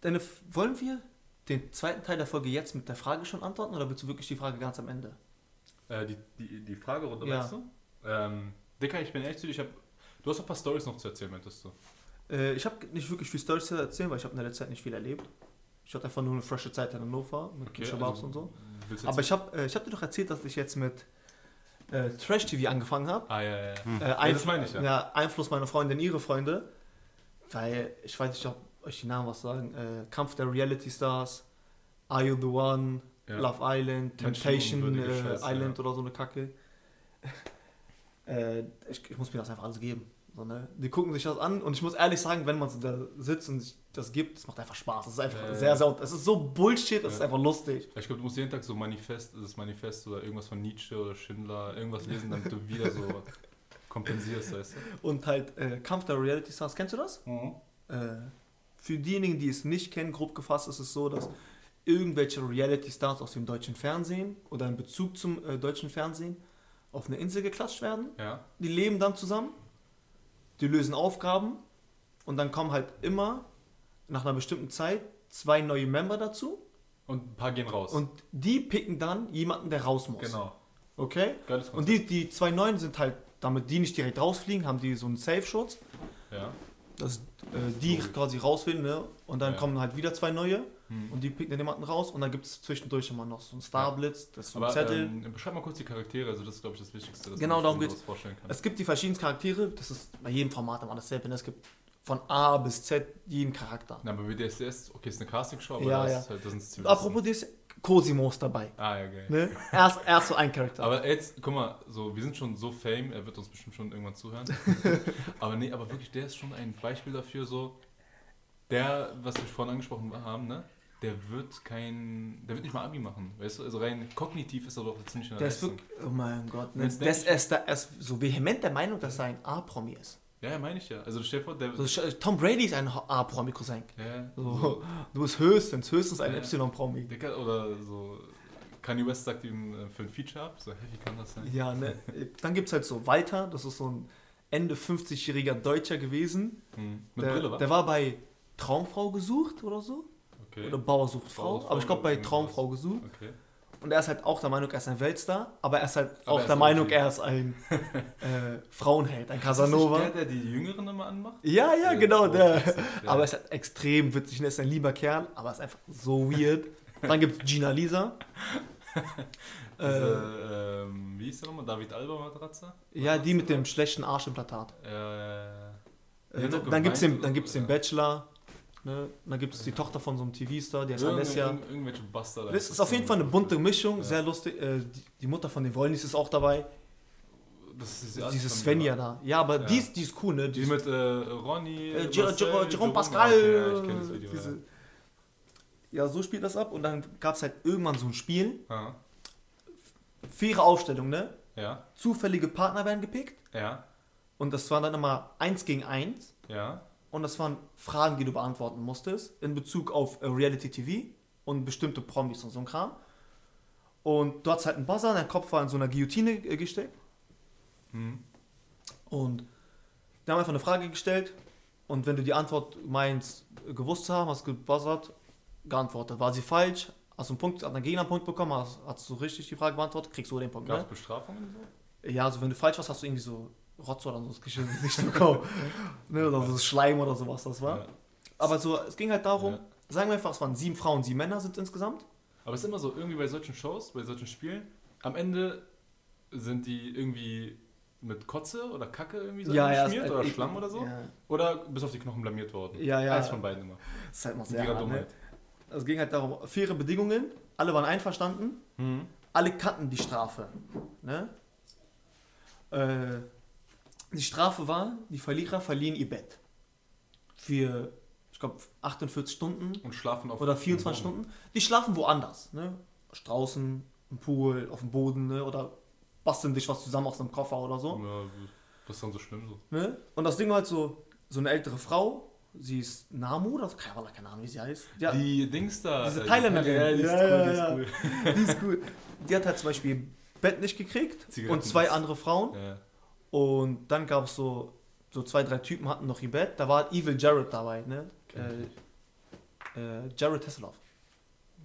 Deine, wollen wir den zweiten Teil der Folge jetzt mit der Frage schon antworten oder willst du wirklich die Frage ganz am Ende? Äh, die, die, die Fragerunde, Ja. weißt du? Ähm, Dicker, ich bin ehrlich zu dir, ich hab, du hast noch ein paar Stories noch zu erzählen, meintest du? Äh, ich habe nicht wirklich viel Storys zu erzählen, weil ich habe in der letzten Zeit nicht viel erlebt. Ich hatte einfach nur eine frische Zeit in Hannover mit okay, Shababs und so. Aber ich habe äh, ich hab dir doch erzählt, dass ich jetzt mit äh, Trash TV angefangen habe. Ah, ja, ja. ja. Äh, ja das meine ich, ja. ja. Einfluss meiner Freundin, ihre Freunde. Weil, ich weiß nicht, ob euch die Namen was sagen. Äh, Kampf der Reality Stars, Are You the One, Ja. Love Island, Temptation äh, Scheiße, Island ja. oder so eine Kacke. äh, ich, ich muss mir das einfach alles geben. So, ne? Die gucken sich das an und ich muss ehrlich sagen, wenn man so da sitzt und sich das gibt, es macht einfach Spaß. Es ist einfach ja. sehr, sehr, es ist so Bullshit, es ist einfach lustig. Ich glaube, du musst jeden Tag so Manifest, das Manifest oder irgendwas von Nietzsche oder Schindler, irgendwas lesen, damit du wieder so kompensierst, weißt Und halt äh, Kampf der Reality Stars, kennst du das? du? Mhm. Äh, für diejenigen, die es nicht kennen, grob gefasst ist es so, dass irgendwelche Reality-Stars aus dem deutschen Fernsehen oder in Bezug zum äh, deutschen Fernsehen auf eine Insel geklatscht werden. Ja. Die leben dann zusammen, die lösen Aufgaben und dann kommen halt immer nach einer bestimmten Zeit zwei neue Member dazu Und ein paar gehen raus. und die picken dann jemanden, der raus muss. genau. Okay? Geiles Und die, die zwei neuen sind halt, damit die nicht direkt rausfliegen, haben die so einen Safe-Schutz. Ja. dass äh, die Logisch. quasi rausfinden, ne? Und dann Ja. kommen halt wieder zwei neue Hm. und die picken dann jemanden raus und dann gibt es zwischendurch immer noch so einen Starblitz, das ist so ein Aber Zettel. ähm, beschreib mal kurz die Charaktere, also das ist, glaube ich, das Wichtigste. dass Genau, man darum sich geht's. vorstellen kann. es gibt die verschiedenen Charaktere, das ist bei jedem Format immer dasselbe, ne? es gibt von A bis Z jeden Charakter. Na, aber bei DSDS, okay, ist eine Castingshow, aber Ja, da ja. ist halt, das sind Zivilisten. Apropos, das Cosimo ist dabei. Ah, ja, geil. Ne? Erst, erst so ein Charakter. Aber jetzt, guck mal, so, wir sind schon so fame, er wird uns bestimmt schon irgendwann zuhören. aber nee, aber wirklich, der ist schon ein Beispiel dafür, so, der, was wir vorhin angesprochen haben, ne? Der wird kein, der wird nicht mal Abi machen, weißt du? Also rein kognitiv ist er doch nicht in der der ist wirklich, oh mein Gott, ne? Der, ist, er, ist, ist so vehement der Meinung, dass er ein A-Promi ist. Ja, meine ich ja. Also stell dir vor, der, So, Sch- Tom Brady ist ein A-Promi-Cousin. ja, So, du bist höchstens, höchstens ein Ja. Y-Promi. Oder so, Kanye West sagt ihm äh, für ein Feature ab, so, hä, wie kann das sein? Ja, ne? Dann gibt es halt so Walter, das ist so ein Ende 50-jähriger Deutscher gewesen. Hm. Mit Der, Brille, wa? der war bei Traumfrau gesucht oder so. Okay. Oder Bauer sucht Frau. Bauer aber ich glaube bei. Traumfrau gesucht. okay. Und er ist halt auch der Meinung, er ist ein Weltstar. Aber er ist halt Aber auch ist der ein Meinung, er ist ein äh, Frauenheld, ein Ist das Casanova. der, der die Jüngeren immer anmacht? Ja, ja, Ja, genau, der. ja. Aber er ist halt extrem witzig. Er ist ein lieber Kerl, aber er ist einfach so weird. Dann gibt es Gina Lisa. äh, Diese, ähm, wie hieß der nochmal? David Alba Matratze? ja, die mit dem schlechten Arschimplantat. Äh, Die Äh, hat doch dann gibt es den, dann gibt's den ja. Bachelor. Ne? Dann gibt es die Tochter von so einem TV-Star, die heißt irgendw- Alessia. irgendw- irgendwelche Bastard. Das ist auf jeden Fall eine bunte Mischung, Ja. sehr lustig. Äh, die, die Mutter von den Wollnis ist auch dabei. Das ist die Diese Svenja da. Ja, aber Ja. die, ist, die ist cool, ne? Die ist- mit äh, Ronny. äh, Jer- Marcel, Jer- Jerome Pascal. Ja, ich kenne das Video. diese, ja, so spielt das ab. Und dann gab es halt irgendwann so ein Spiel. Ja. Faire Aufstellung, ne? Ja, Zufällige Partner werden gepickt. ja, Und das war dann immer eins gegen eins. ja. Und das waren Fragen, die du beantworten musstest in Bezug auf äh, Reality TV und bestimmte Promis und so ein Kram. Und du hattest halt einen Buzzer, dein Kopf war in so einer Guillotine äh, gesteckt. Hm. Und die haben einfach eine Frage gestellt. Und wenn du die Antwort meinst, äh, gewusst zu haben, hast gebuzzert, geantwortet. War sie falsch? Hast du einen Punkt, hat Gegner einen Punkt bekommen, hast, hast du richtig die Frage beantwortet, kriegst du den Punkt. Gab es Ne? Bestrafungen so? Ja, also wenn du falsch warst, hast du irgendwie so Rotz oder so das Gesicht nicht bekommen. ne, oder so Schleim oder sowas das war. Ja. Aber so, es ging halt darum, Ja. sagen wir einfach, es waren sieben Frauen, sieben Männer sind insgesamt. Aber es ist immer so, irgendwie bei solchen Shows, bei solchen Spielen, am Ende sind die irgendwie mit Kotze oder Kacke irgendwie so geschmiert es- oder ich- Schlamm oder so. Ja, Oder bis auf die Knochen blamiert worden. ja. ja. Eins von beiden immer. Das ist halt noch sehr hart, ne? Dummheit. Es ging halt darum, faire Bedingungen, alle waren einverstanden, Mhm. alle kannten die Strafe. Ne? Äh, die Strafe war, die Verlierer verlieren ihr Bett. Für, ich glaube, 48 Stunden Und schlafen auf oder 24 dem Boden. Stunden. Die schlafen woanders. Ne? Draußen, im Pool, auf dem Boden ne? oder basteln sich was zusammen aus einem Koffer oder so. Ja, was ist dann so schlimm so? Ne? Und das Ding war halt so, so eine ältere Frau, sie ist Namu, oder keine, keine Ahnung, wie sie heißt. Ja, Die Dings da. Diese äh, Thailänderin. Ja, die ist Ja, cool, ja, die ist ja. cool. die ist cool. Die hat halt zum Beispiel Bett nicht gekriegt und zwei andere Frauen. Ja. Und dann gab es so, so zwei, drei Typen hatten noch ihr Bett. Da war Evil Jared dabei, ne? Äh, äh, Jared Hasselhoff.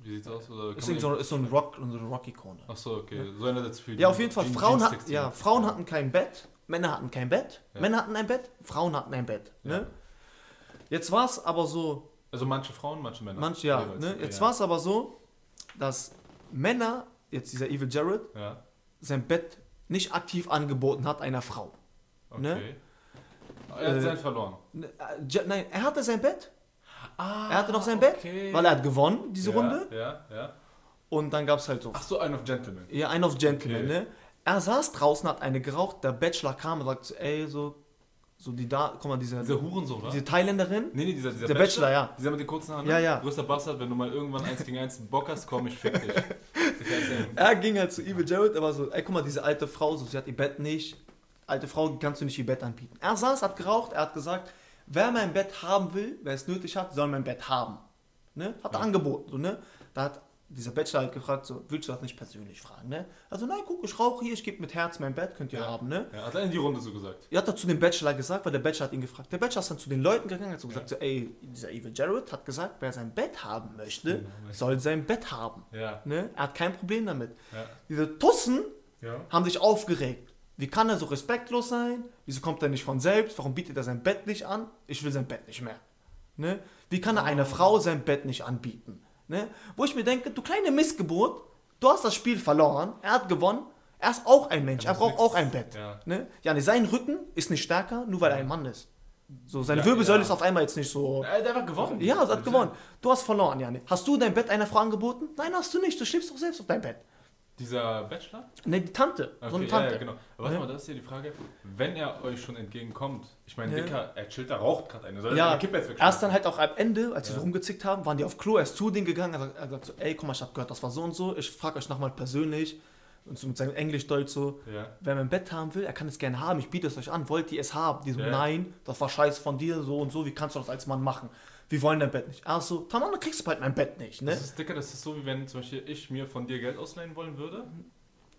Wie sieht's aus? Oder Ist, so, ist so ein Rock, so eine Rock-Ikone. Achso, okay. So einer der viel. Ja, auf jeden Fall. Frauen, hat, 16. ja, Frauen hatten kein Bett, Männer hatten kein Bett. Ja. Männer hatten ein Bett, Frauen hatten ein Bett. Ja. Ne? Jetzt war es aber so, Also manche Frauen, manche Männer. manche ja, Jeweils, ne? okay, jetzt ja. war es aber so, dass Männer, jetzt dieser Evil Jared, Ja, sein Bett nicht aktiv angeboten hat einer Frau. okay. Ne? Er hat Äh, sein verloren. Ne, äh, Ja- Nein, er hatte sein Bett, Ah, er hatte noch sein Bett, weil er hat gewonnen, diese ja, Runde. Ja, ja. Und dann gab es halt so, Ach so, ein of Gentlemen. ja, ein auf Gentleman, Okay. ne? Er saß draußen, hat eine geraucht, der Bachelor kam und sagt, so, ey, so, so die da, guck mal, diese, Dieser Hurensohn, oder? diese Thailänderin, Nee, nee, dieser, dieser Der Bachelor, ja. Dieser mit den kurzen Haaren. Ja, ne? ja. Größter Bastard, wenn du mal irgendwann eins gegen eins Bock hast, komm, ich fick dich. Er ging halt zu Evil Jared, er war so, ey, guck mal, diese alte Frau, so, sie hat ihr Bett nicht. Alte Frau, kannst du nicht ihr Bett anbieten. Er saß, hat geraucht, er hat gesagt, wer mein Bett haben will, wer es nötig hat, soll mein Bett haben. Ne? Hat er Ja. angeboten, so, ne? Da hat dieser Bachelor halt gefragt, so, willst du das nicht persönlich fragen, ne? Also, nein, guck, ich rauche hier, ich gebe mit Herz mein Bett, könnt ihr Ja. haben, ne? Ja, hat er in die Runde so gesagt. Er hat er zu dem Bachelor gesagt, weil der Bachelor hat ihn gefragt. Der Bachelor ist dann zu den Leuten gegangen, hat so gesagt, so, ey, dieser Evil Jared hat gesagt, wer sein Bett haben möchte, Genau, ne? soll sein Bett haben. Ja, Ne? Er hat kein Problem damit. ja. Diese Tussen Ja. haben sich aufgeregt. Wie kann er so respektlos sein? Wieso kommt er nicht von selbst? Warum bietet er sein Bett nicht an? Ich will sein Bett nicht mehr. Ne? Wie kann er einer Frau sein Bett nicht anbieten? Ne? Wo ich mir denke, du kleine Missgeburt, du hast das Spiel verloren, er hat gewonnen, er ist auch ein Mensch, Er er braucht nix- auch ein Bett. Ja. Ne? Ja, ne, sein Rücken ist nicht stärker, nur weil er ein Mann ist. So, seine Ja, Wirbelsäule ja. ist auf einmal jetzt nicht so. Er hat einfach gewonnen. Ja, er hat gewonnen. Du hast verloren, Janne. Hast du dein Bett einer Frau angeboten? Nein, hast du nicht. Du schläfst doch selbst auf dein Bett. Dieser Bachelor? Ne, die Tante. so Okay, eine ja, Tante. ja, genau. Aber warte Ja. mal, das ist ja die Frage, wenn er euch schon entgegenkommt, ich meine, Ja. Dicker, er chillt da, raucht gerade eine, soll er Ja, Kippe jetzt erst dann halt auch am Ende, als sie Ja. so rumgezickt haben, waren die auf Klo, er ist zu denen gegangen, er hat gesagt so, ey, guck mal, ich hab gehört, das war so und so, ich frage euch nochmal persönlich, und so mit seinem Englisch-Deutsch so, Ja. wer mein Bett haben will, er kann es gerne haben, ich biete es euch an, wollt ihr es haben? Die so, Ja. nein, das war scheiße von dir, so und so, wie kannst du das als Mann machen? Wir wollen dein Bett nicht. Ach so, Tamam, dann kriegst du bald mein Bett nicht, ne? Das ist, Dicker, das ist so, wie wenn zum Beispiel ich mir von dir Geld ausleihen wollen würde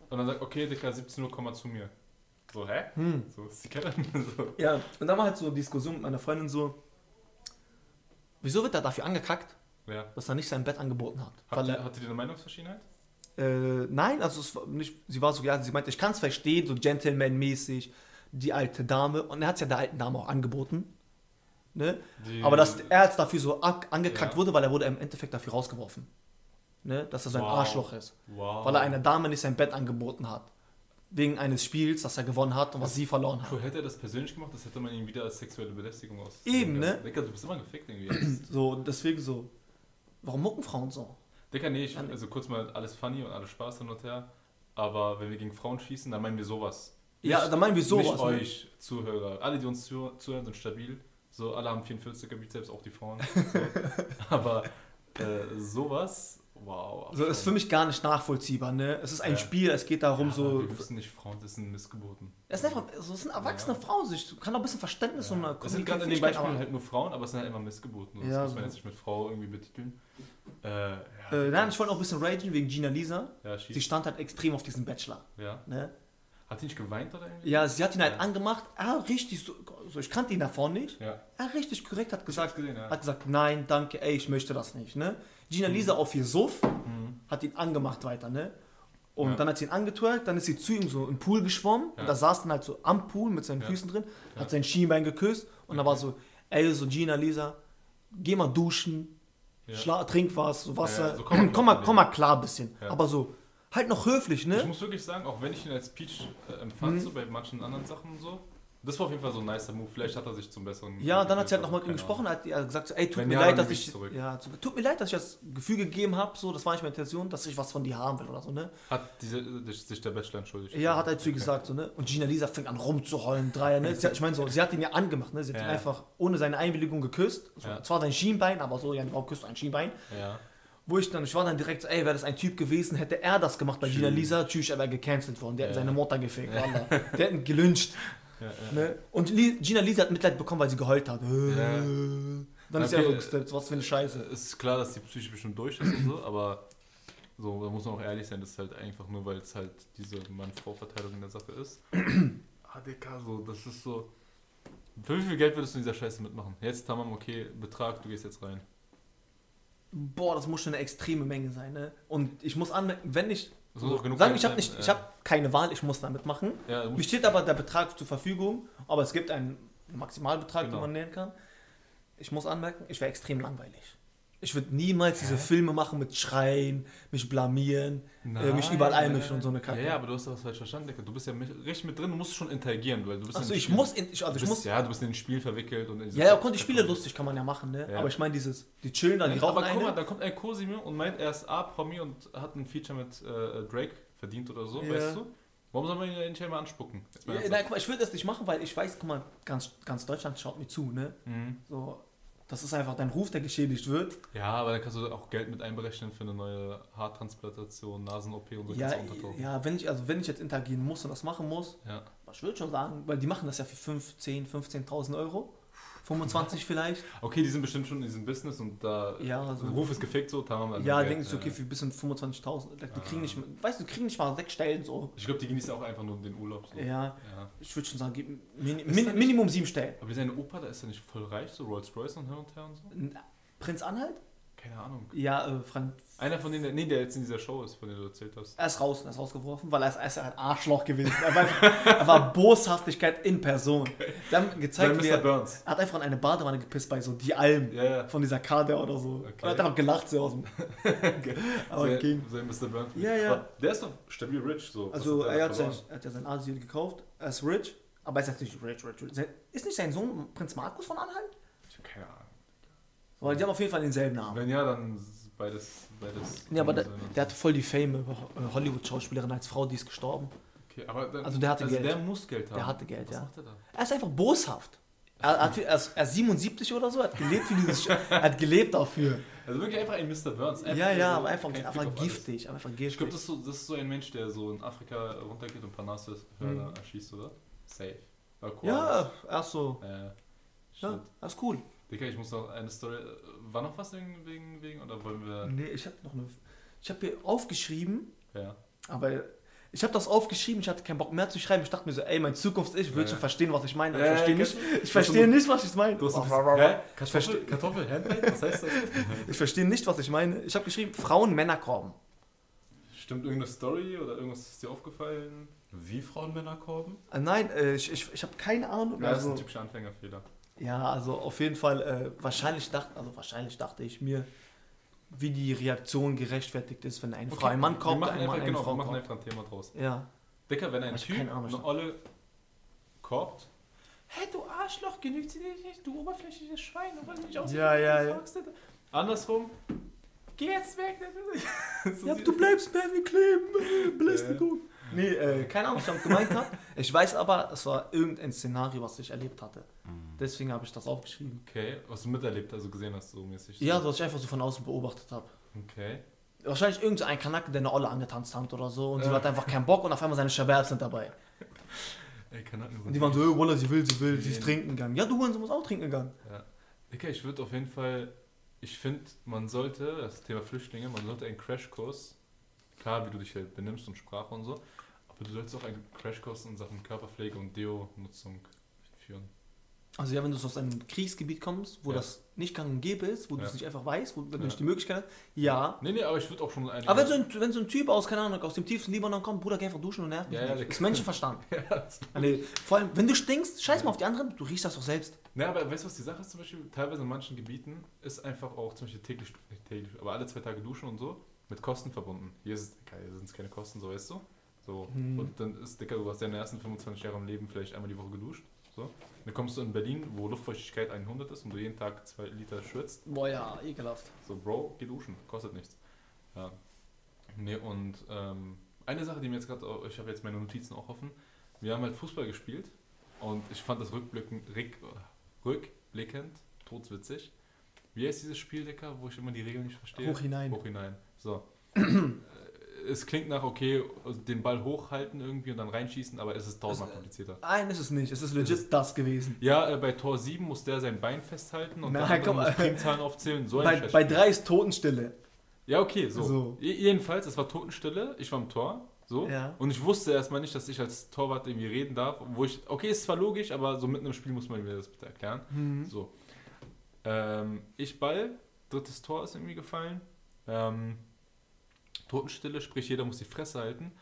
und dann sagt, okay, Dicker, 17 Uhr, komm mal zu mir. So, hä? Hm. So ist die Kette. so. Ja, und dann war halt so eine Diskussion mit meiner Freundin so, wieso wird er dafür angekackt, Ja. dass er nicht sein Bett angeboten hat? Habt Weil ihr, er, hattet ihr eine Meinungsverschiedenheit? Äh, nein, also es war nicht, sie war so, ja, sie meinte, ich kann es verstehen, so Gentleman-mäßig, die alte Dame. Und er hat es ja der alten Dame auch angeboten. Ne? Die- Aber dass er jetzt dafür so angekackt Ja. wurde, weil er wurde im Endeffekt dafür rausgeworfen. Ne? Dass er so ein Wow. Arschloch ist. Wow. Weil er einer Dame nicht sein Bett angeboten hat. Wegen eines Spiels, das er gewonnen hat und was sie verloren hat. Hätte er das persönlich gemacht, das hätte man ihn wieder als sexuelle Belästigung aus. Eben, ne? Dicker, du bist immer gefickt irgendwie. So, deswegen so. Warum mucken Frauen so? Dicker, nee, ich, also kurz mal alles funny und alles Spaß hin und her. Aber wenn wir gegen Frauen schießen, dann meinen wir sowas. Ja, Nicht- dann meinen wir sowas, Nicht ne? euch, Zuhörer. Alle, die uns zu, zuhören, sind stabil. So, alle haben 44er Bizeps, auch die Frauen. So. Aber äh, sowas, wow. So, ist für mich gar nicht nachvollziehbar, ne? Es ist ein Ja. Spiel, es geht darum, ja, so. Wir wissen nicht, Frauen das sind Missgeburten. Es, ist einfach, so, es sind erwachsene Frauen, sich kann auch ein bisschen Verständnis und eine Es sind gerade in dem Beispiel aber- halt nur Frauen, aber es sind halt immer Missgeburten. Das Ja, muss man jetzt nicht mit Frau irgendwie betiteln. Äh, ja, Äh, nein, ich wollte auch ein bisschen ragen wegen Gina Lisa. ja, Sie stand halt extrem auf diesen Bachelor. ja. Ne? Hat sie nicht geweint oder irgendwie? Ja, sie hat ihn halt Ja. angemacht. Er richtig so, ich kannte ihn davor nicht. Ja. Er richtig korrekt hat gesagt, gesehen, ja. hat gesagt, nein, danke, ey, ich möchte das nicht. Ne? Gina Lisa auf ihr Suff Mhm. hat ihn angemacht weiter, ne? Und Ja. dann hat sie ihn angetwerkt, dann ist sie zu ihm so im Pool geschwommen und da saß dann halt so am Pool mit seinen. Füßen drin, hat sein Schienbein geküsst und da war so, ey, so Gina Lisa, geh mal duschen, trink was, so Wasser, so komm mal komm, mal, klar komm mal klar ein bisschen. Aber so, halt noch höflich, Ich ne? muss wirklich sagen, auch wenn ich ihn als Peach äh, empfand, Mhm. so bei manchen anderen Sachen und so, das war auf jeden Fall so ein nicer Move. Vielleicht hat er sich zum Besseren. Ja, dann hat sie halt nochmal mit ihm gesprochen, hat er gesagt, ey, tut Wenn mir ja, leid, dass ich ich, zurück. ja, tut mir leid, dass ich das Gefühl gegeben habe, so, das war nicht meine Intention, dass ich was von dir haben will oder so, ne? Hat diese, sich der Bachelor entschuldigt? Ja, hat er zu ihr Okay. gesagt, so, ne? Und Gina Lisa fängt an rumzuheulen, Dreier, ne? Hat, ich meine, so, sie hat ihn ja angemacht, ne? Sie hat ihn Ja. einfach ohne seine Einwilligung geküsst. So, Ja. Zwar sein Schienbein, aber so, ja, warum küsst du ein Schienbein? Ja. Wo ich dann, ich war dann direkt so, ey, wäre das ein Typ gewesen, hätte er das gemacht bei Gina. Lisa, tschüss, er wäre gecancelt worden. Der Ja. seine Mutter gefickt, Wallah. Der hätte ihn gelünscht, Ja, ja. ne? Und Gina Lisa hat Mitleid bekommen, weil sie geheult hat. Ja. Dann ist Okay. er so gesteppt, was für eine Scheiße. Es ist klar, dass die Psyche bestimmt durch ist und so, aber so, da muss man auch ehrlich sein, das ist halt einfach nur, weil es halt diese Mann-Frau-Verteilung in der Sache ist. ah, Digga, so, das ist so. Für wie viel Geld würdest du in dieser Scheiße mitmachen? Jetzt Tamam, okay, Betrag, du gehst jetzt rein. Boah, das muss schon eine extreme Menge sein, ne? Und ich muss anmerken, wenn ich. Sagen, ich habe äh. ich habe keine Wahl, ich muss damit machen. Ja, Mir steht aber der Betrag zur Verfügung, aber es gibt einen Maximalbetrag, Genau. den man nehmen kann. Ich muss anmerken, ich wäre extrem langweilig. Ich würde niemals diese? Filme machen mit Schreien, mich blamieren, äh, mich überall einmischen und so eine Kacke. Ja, ja, aber du hast das falsch verstanden, Digga. Du bist ja mit, richtig mit drin, du musst schon interagieren, weil du bist den ich Spielen- muss, in, ich, Du also ich bist, muss, ja, du bist in den Spiel verwickelt und ja, ja, konnte die Spiele lustig kann man ja machen, ne? Ja. Aber ich meine dieses, die chillen da, die rauchen aber guck mal, da kommt ein Cosimo und meint, er ist A-Promi und hat ein Feature mit äh, Drake verdient oder so, Ja. weißt du? Warum soll man ihn nicht einmal anspucken? Ja, nein, guck mal, ich will das nicht machen, weil ich weiß, guck mal, ganz, ganz Deutschland schaut mir zu, ne? Mhm. So, das ist einfach dein Ruf, der geschädigt wird. Ja, aber dann kannst du auch Geld mit einberechnen für eine neue Haartransplantation, Nasen-OP und so Ja, ja, wenn ich, also wenn ich jetzt interagieren muss und das machen muss, Ja. ich würde schon sagen, weil die machen das ja für 5, 10, 15.000 Euro. 25 vielleicht. Okay, die sind bestimmt schon in diesem Business und da Ja, der so. Ruf ist gefickt so, da haben wir Ja, denke ich, okay, für bis zu 25.000. Die kriegen Ah. nicht, weißt du, die kriegen nicht mal sechs Stellen so. Ich glaube, die genießen auch einfach nur den Urlaub. So. Ja, Ja. ich würde schon sagen, gib Min, Min, nicht- Minimum sieben Stellen. Aber sein Opa, da ist er nicht voll reich, so Rolls Royce und hin und her und so? N- Prinz Anhalt? Keine Ahnung. Ja, äh, Frank, Einer von denen, der, nee, der jetzt in dieser Show ist, von dem du erzählt hast. er ist raus, er ist rausgeworfen, weil er ist, er ist ein Arschloch gewesen. Er war, er war Boshaftigkeit in Person. Die haben Sein gezeigt, wie er, Burns. er hat einfach in eine Badewanne gepisst bei so die Alm ja. von dieser Kader oder so. Und er hat einfach gelacht so aus dem. Aber sein, ging. sein Mr. Burns. Ja, ja. Der ist doch stabil rich. So. Also der er hat, sein, er hat ja sein Asyl gekauft, er ist rich, aber er ist jetzt nicht rich, rich, rich. Ist nicht sein Sohn Prinz Markus von Anhalt? Ich hab keine Ahnung. Weil die haben auf jeden Fall denselben Namen. Wenn ja, dann beides. beides Ja, aber der, der hatte voll die Fame, äh, Hollywood-Schauspielerin als Frau, die ist gestorben. okay, aber dann, Also der hatte Geld. der muss Geld haben. Der hatte Geld, Was ja. macht er da? Er ist einfach boshaft. Er, hat, er, ist, er ist 77 oder so, er hat gelebt für dieses, er hat gelebt dafür. Also wirklich einfach ein Mr. Burns. Einfach Ja, ja, so aber einfach, einfach giftig, einfach giftig. Ich glaube, das, ist so, das ist so ein Mensch, der so in Afrika runtergeht und Parnassus Mhm. Erschießt, oder? Safe. Oder ja, er ist so, Äh, ja, er ist cool. Digga, ich muss noch eine Story. War noch was wegen, wegen, wegen oder wollen wir. Nee, ich habe noch eine, ich habe hier aufgeschrieben, Ja. Aber ich habe das aufgeschrieben, ich hatte keinen Bock mehr zu schreiben. Ich dachte mir so, ey, mein Zukunfts-Ich will Ja. schon verstehen, was ich meine. Ich verstehe ja, nicht, ich verstehe nicht, was ich meine. Du hast? Kartoffel, versteh- Kartoffel, Handmade? Was heißt das? Ich verstehe nicht, was ich meine. Ich habe geschrieben, Frauen, Männer kommen. Stimmt irgendeine Story oder irgendwas ist dir aufgefallen? Wie Frauen Männer korben? Äh, nein, äh, ich, ich, ich habe keine Ahnung. Ja, das ist ein typischer Anfängerfehler. Ja, also auf jeden Fall, äh, wahrscheinlich, dachte, also wahrscheinlich dachte ich mir, wie die Reaktion gerechtfertigt ist, wenn eine Frau einen Mann wir kommt, machen ein Mann einfach, genau, Frau wir machen kommt. einfach ein Thema draus. Ja, Dicker, wenn ein Ich Typ Ahnung, eine Olle korbt, hey du Arschloch, genügt sie dir nicht, du oberflächliches Schwein, du wolltest nicht aussehen, Ja, ja, du ja. Andersrum, geh jetzt weg. so ja du bleibst mehr wie kleben, Belästigung. Ja. Nee, äh, keine Ahnung, was ich damit gemeint habe. Ich weiß aber, es war irgendein Szenario, was ich erlebt hatte. Deswegen habe ich das aufgeschrieben. Okay, was du miterlebt, also gesehen hast, so mäßig. Ja, was ich einfach so von außen beobachtet habe. Okay. Wahrscheinlich irgendein Kanake, der eine Olle angetanzt hat oder so und sie hat einfach keinen Bock und auf einmal seine Shababs sind dabei. Ey, Kanaken Und die waren so, oh, Wallah, sie will, sie will, sie ist trinken gegangen. Ja, du Hurensohn musst auch trinken gegangen. Ja. Dicker, ich würde auf jeden Fall, ich finde, man sollte, das Thema Flüchtlinge, man sollte einen Crashkurs, klar, wie du dich halt benimmst und Sprache und so, du solltest auch einen Crashkurs in Sachen Körperpflege und Deo-Nutzung führen. Also ja, wenn du aus einem Kriegsgebiet kommst, wo Ja. das nicht gang und gäbe ist, wo du Ja. es nicht einfach weißt, wo du Ja. nicht die Möglichkeit hast, ja. Nee, nee, aber ich würde auch schon einige... Aber wenn so, ein, wenn so ein Typ aus, keine Ahnung, aus dem tiefsten Libanon kommt, Bruder, geh einfach duschen und nerv mich Ja, ja, nicht. ist Menschenverstand. ja, Nee, vor allem, wenn du stinkst, scheiß mal auf die anderen, du riechst das doch selbst. Ne, aber weißt du, was die Sache ist zum Beispiel? Teilweise in manchen Gebieten ist einfach auch zum Beispiel täglich, nicht täglich, aber alle zwei Tage duschen und so mit Kosten verbunden. Hier, hier sind es keine Kosten, so weißt du? So. Hm. Und dann ist, Dicker, du hast deine ersten 25 Jahre im Leben vielleicht einmal die Woche geduscht. So. Dann kommst du in Berlin, wo Luftfeuchtigkeit 100 ist und du jeden Tag zwei Liter schwitzt. Boah, ja, ekelhaft. So, Bro, geh duschen, kostet nichts. Ja. Nee, und ähm, eine Sache, die mir jetzt gerade, ich habe jetzt meine Notizen auch offen. Wir haben halt Fußball gespielt und ich fand das rückblickend, rück, rückblickend todswitzig. Wie heißt dieses Spiel, Dicker, wo ich immer die Regeln nicht verstehe? Hoch hinein. Hoch hinein. So. Äh, es klingt nach, okay, den Ball hochhalten irgendwie und dann reinschießen, aber es ist tausendmal Es- komplizierter. Nein, ist es nicht. Es ist legit das gewesen. Ja, äh, bei Tor 7 muss der sein Bein festhalten und der andere komm, muss äh, Primzahlen aufzählen. So Bei, bei Scheißspiel. drei ist Totenstille. Ja, okay, so. So. Je- Jedenfalls, es war Totenstille, ich war im Tor So. Ja. Und ich wusste erstmal nicht, dass ich als Torwart irgendwie reden darf. Wo ich, okay, ist zwar logisch, aber so mitten im Spiel muss man mir das bitte erklären. Mhm. So. Ähm, ich Ball, drittes Tor ist irgendwie gefallen. Ähm, Totenstille, sprich jeder muss die Fresse halten.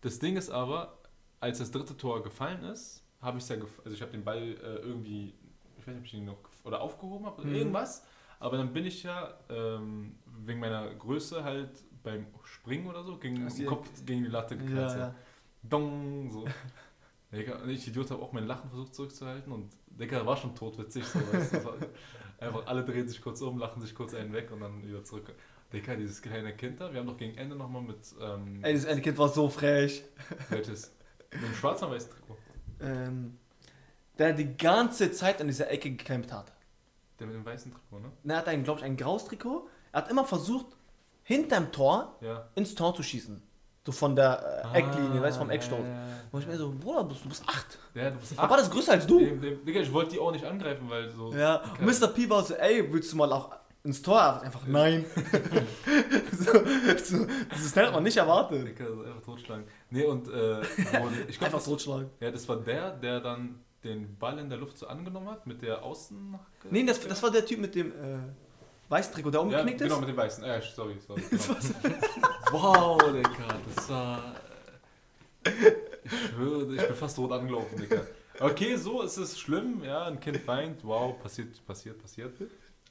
Das Ding ist aber, als das dritte Tor gefallen ist, habe ich ja, also ich habe den Ball äh, irgendwie, ich weiß nicht, ob ich ihn noch oder aufgehoben habe oder Mhm. irgendwas. Aber dann bin ich ja ähm, wegen meiner Größe halt beim Springen oder so gegen den Kopf gegen die Latte geknallt. Ja, Ja. Dong, so. Digga, ich, Idiot, habe auch mein Lachen versucht zurückzuhalten und Digga, war schon totwitzig. So, weißt du, einfach alle drehen sich kurz um, lachen sich kurz einen weg und dann wieder zurück. Digga, dieses kleine Kind da, wir haben doch gegen Ende nochmal mit, ähm, Ey, das eine Kind war so frech. welches? Mit dem schwarzen weißen Trikot? Ähm, der die ganze Zeit an dieser Ecke gekämpft hat. Der mit dem weißen Trikot, ne? Er hat einen, glaube ich, ein graues Trikot. Er hat immer versucht, hinterm Tor Ja. ins Tor zu schießen. So von der äh, Ecklinie, weißt du, vom Ah, Eckstoß. Ja, ja, Wo ich mir so, Bruder, du bist, acht. ja. du bist Aber das ist größer als du. Dem, dem, Digga, ich wollte die auch nicht angreifen, weil so. Ja. Mr. P war so, ey, willst du mal auch ins Tor? Einfach nein. so, so, das hätte man nicht erwartet. Digga, so einfach totschlagen. Nee, und äh, ich glaube, Einfach das, totschlagen. ja, das war der, der dann den Ball in der Luft so angenommen hat, mit der Außen. Nee, das, das war der Typ mit dem äh, weißen Trikot, der ja, umgeknickt genau, ist. mit dem Weißen. Äh, sorry, sorry. Genau. wow, Digga, das war. Ich schwöre, ich bin fast rot angelaufen, Digga. Okay, so ist es schlimm, ja, ein Kind weint, wow, passiert, passiert, passiert.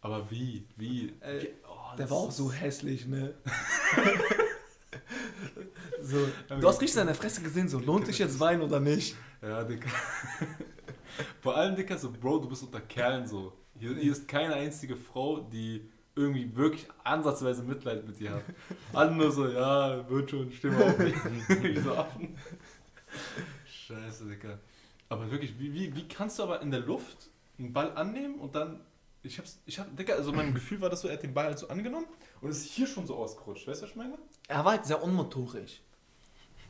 Aber wie, wie? Wie- oh, Der war auch so hässlich, ne? so, du hast richtig seine Fresse gesehen, so lohnt sich jetzt Wein oder nicht? Ja, Digga. Vor allem, Digga, so, Bro, du bist unter Kerlen so. Hier, hier ist keine einzige Frau, die irgendwie wirklich ansatzweise Mitleid mit dir hat. Alle nur so, ja, wird schon, stimme auf. Wie so. Scheiße, Digga. Aber wirklich, wie, wie, wie kannst du aber in der Luft einen Ball annehmen und dann. Ich hab's, ich hab, Digga, also mein Gefühl war das so, er hat den Ball halt so angenommen und ist hier schon so ausgerutscht. Weißt du, was ich meine? Er war halt sehr unmotorisch.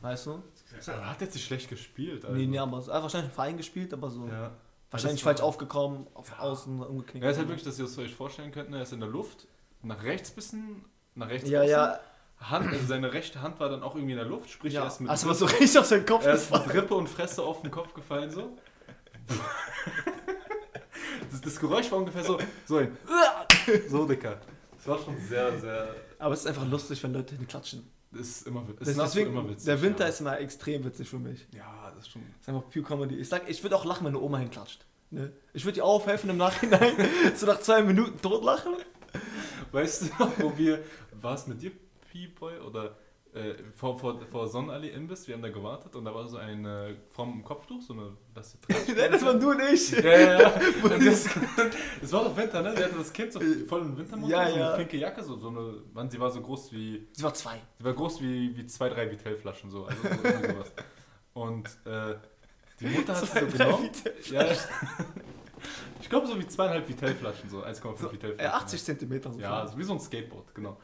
Weißt du? Er hat jetzt nicht schlecht gespielt. Also. Nee, nee, aber er hat wahrscheinlich im Verein gespielt, aber so. Ja. Wahrscheinlich Das falsch aufgekommen, auf Ja. außen umgeknickt. Ja, ist halt wirklich, dass ihr es euch vorstellen könnt, ne? er ist in der Luft, nach rechts bisschen, nach rechts Ja, außen. ja. Hand, also seine rechte Hand war dann auch irgendwie in der Luft, sprich ja. er ist mit, Hast du mal so richtig auf seinen Kopf er ist mit? Rippe und Fresse auf den Kopf gefallen so. Das, das Geräusch war ungefähr so, so ein, so dicker. Das war schon sehr, sehr, Aber es ist einfach lustig, wenn Leute klatschen. das ist immer, Das ist wie deswegen, immer witzig. der Winter ja. ist immer extrem witzig für mich. Ja, das ist schon, Das ist einfach pure Comedy. Ich sag, ich würde auch lachen, wenn eine Oma hinklatscht. Ne? Ich würde ihr aufhelfen im Nachhinein, so nach zwei Minuten totlachen. Weißt du noch, wo wir, war es mit dir, P-Boy, oder äh, vor, vor, vor Sonnenallee Imbiss, wir haben da gewartet und da war so Frau mit dem Kopftuch, so eine, das Nein, das waren du und ich. Ja, ja, ja. Das, das war doch Winter, ne? Der hatte das Kind so voll im Wintermund, Ja, so eine ja. pinke Jacke, so, so eine, Mann, sie war so groß wie, Sie war zwei. sie war groß wie, wie zwei, drei Vitell-Flaschen, so, also so, sowas. Und äh, die Mutter hat sie Zwei, so drei genommen. Ja, ich glaube so wie zweieinhalb Vitell-Flaschen, so 1,5 So, Vitell-Flaschen. äh, 80 Zentimeter. So Ja, so wie so ein Skateboard, genau.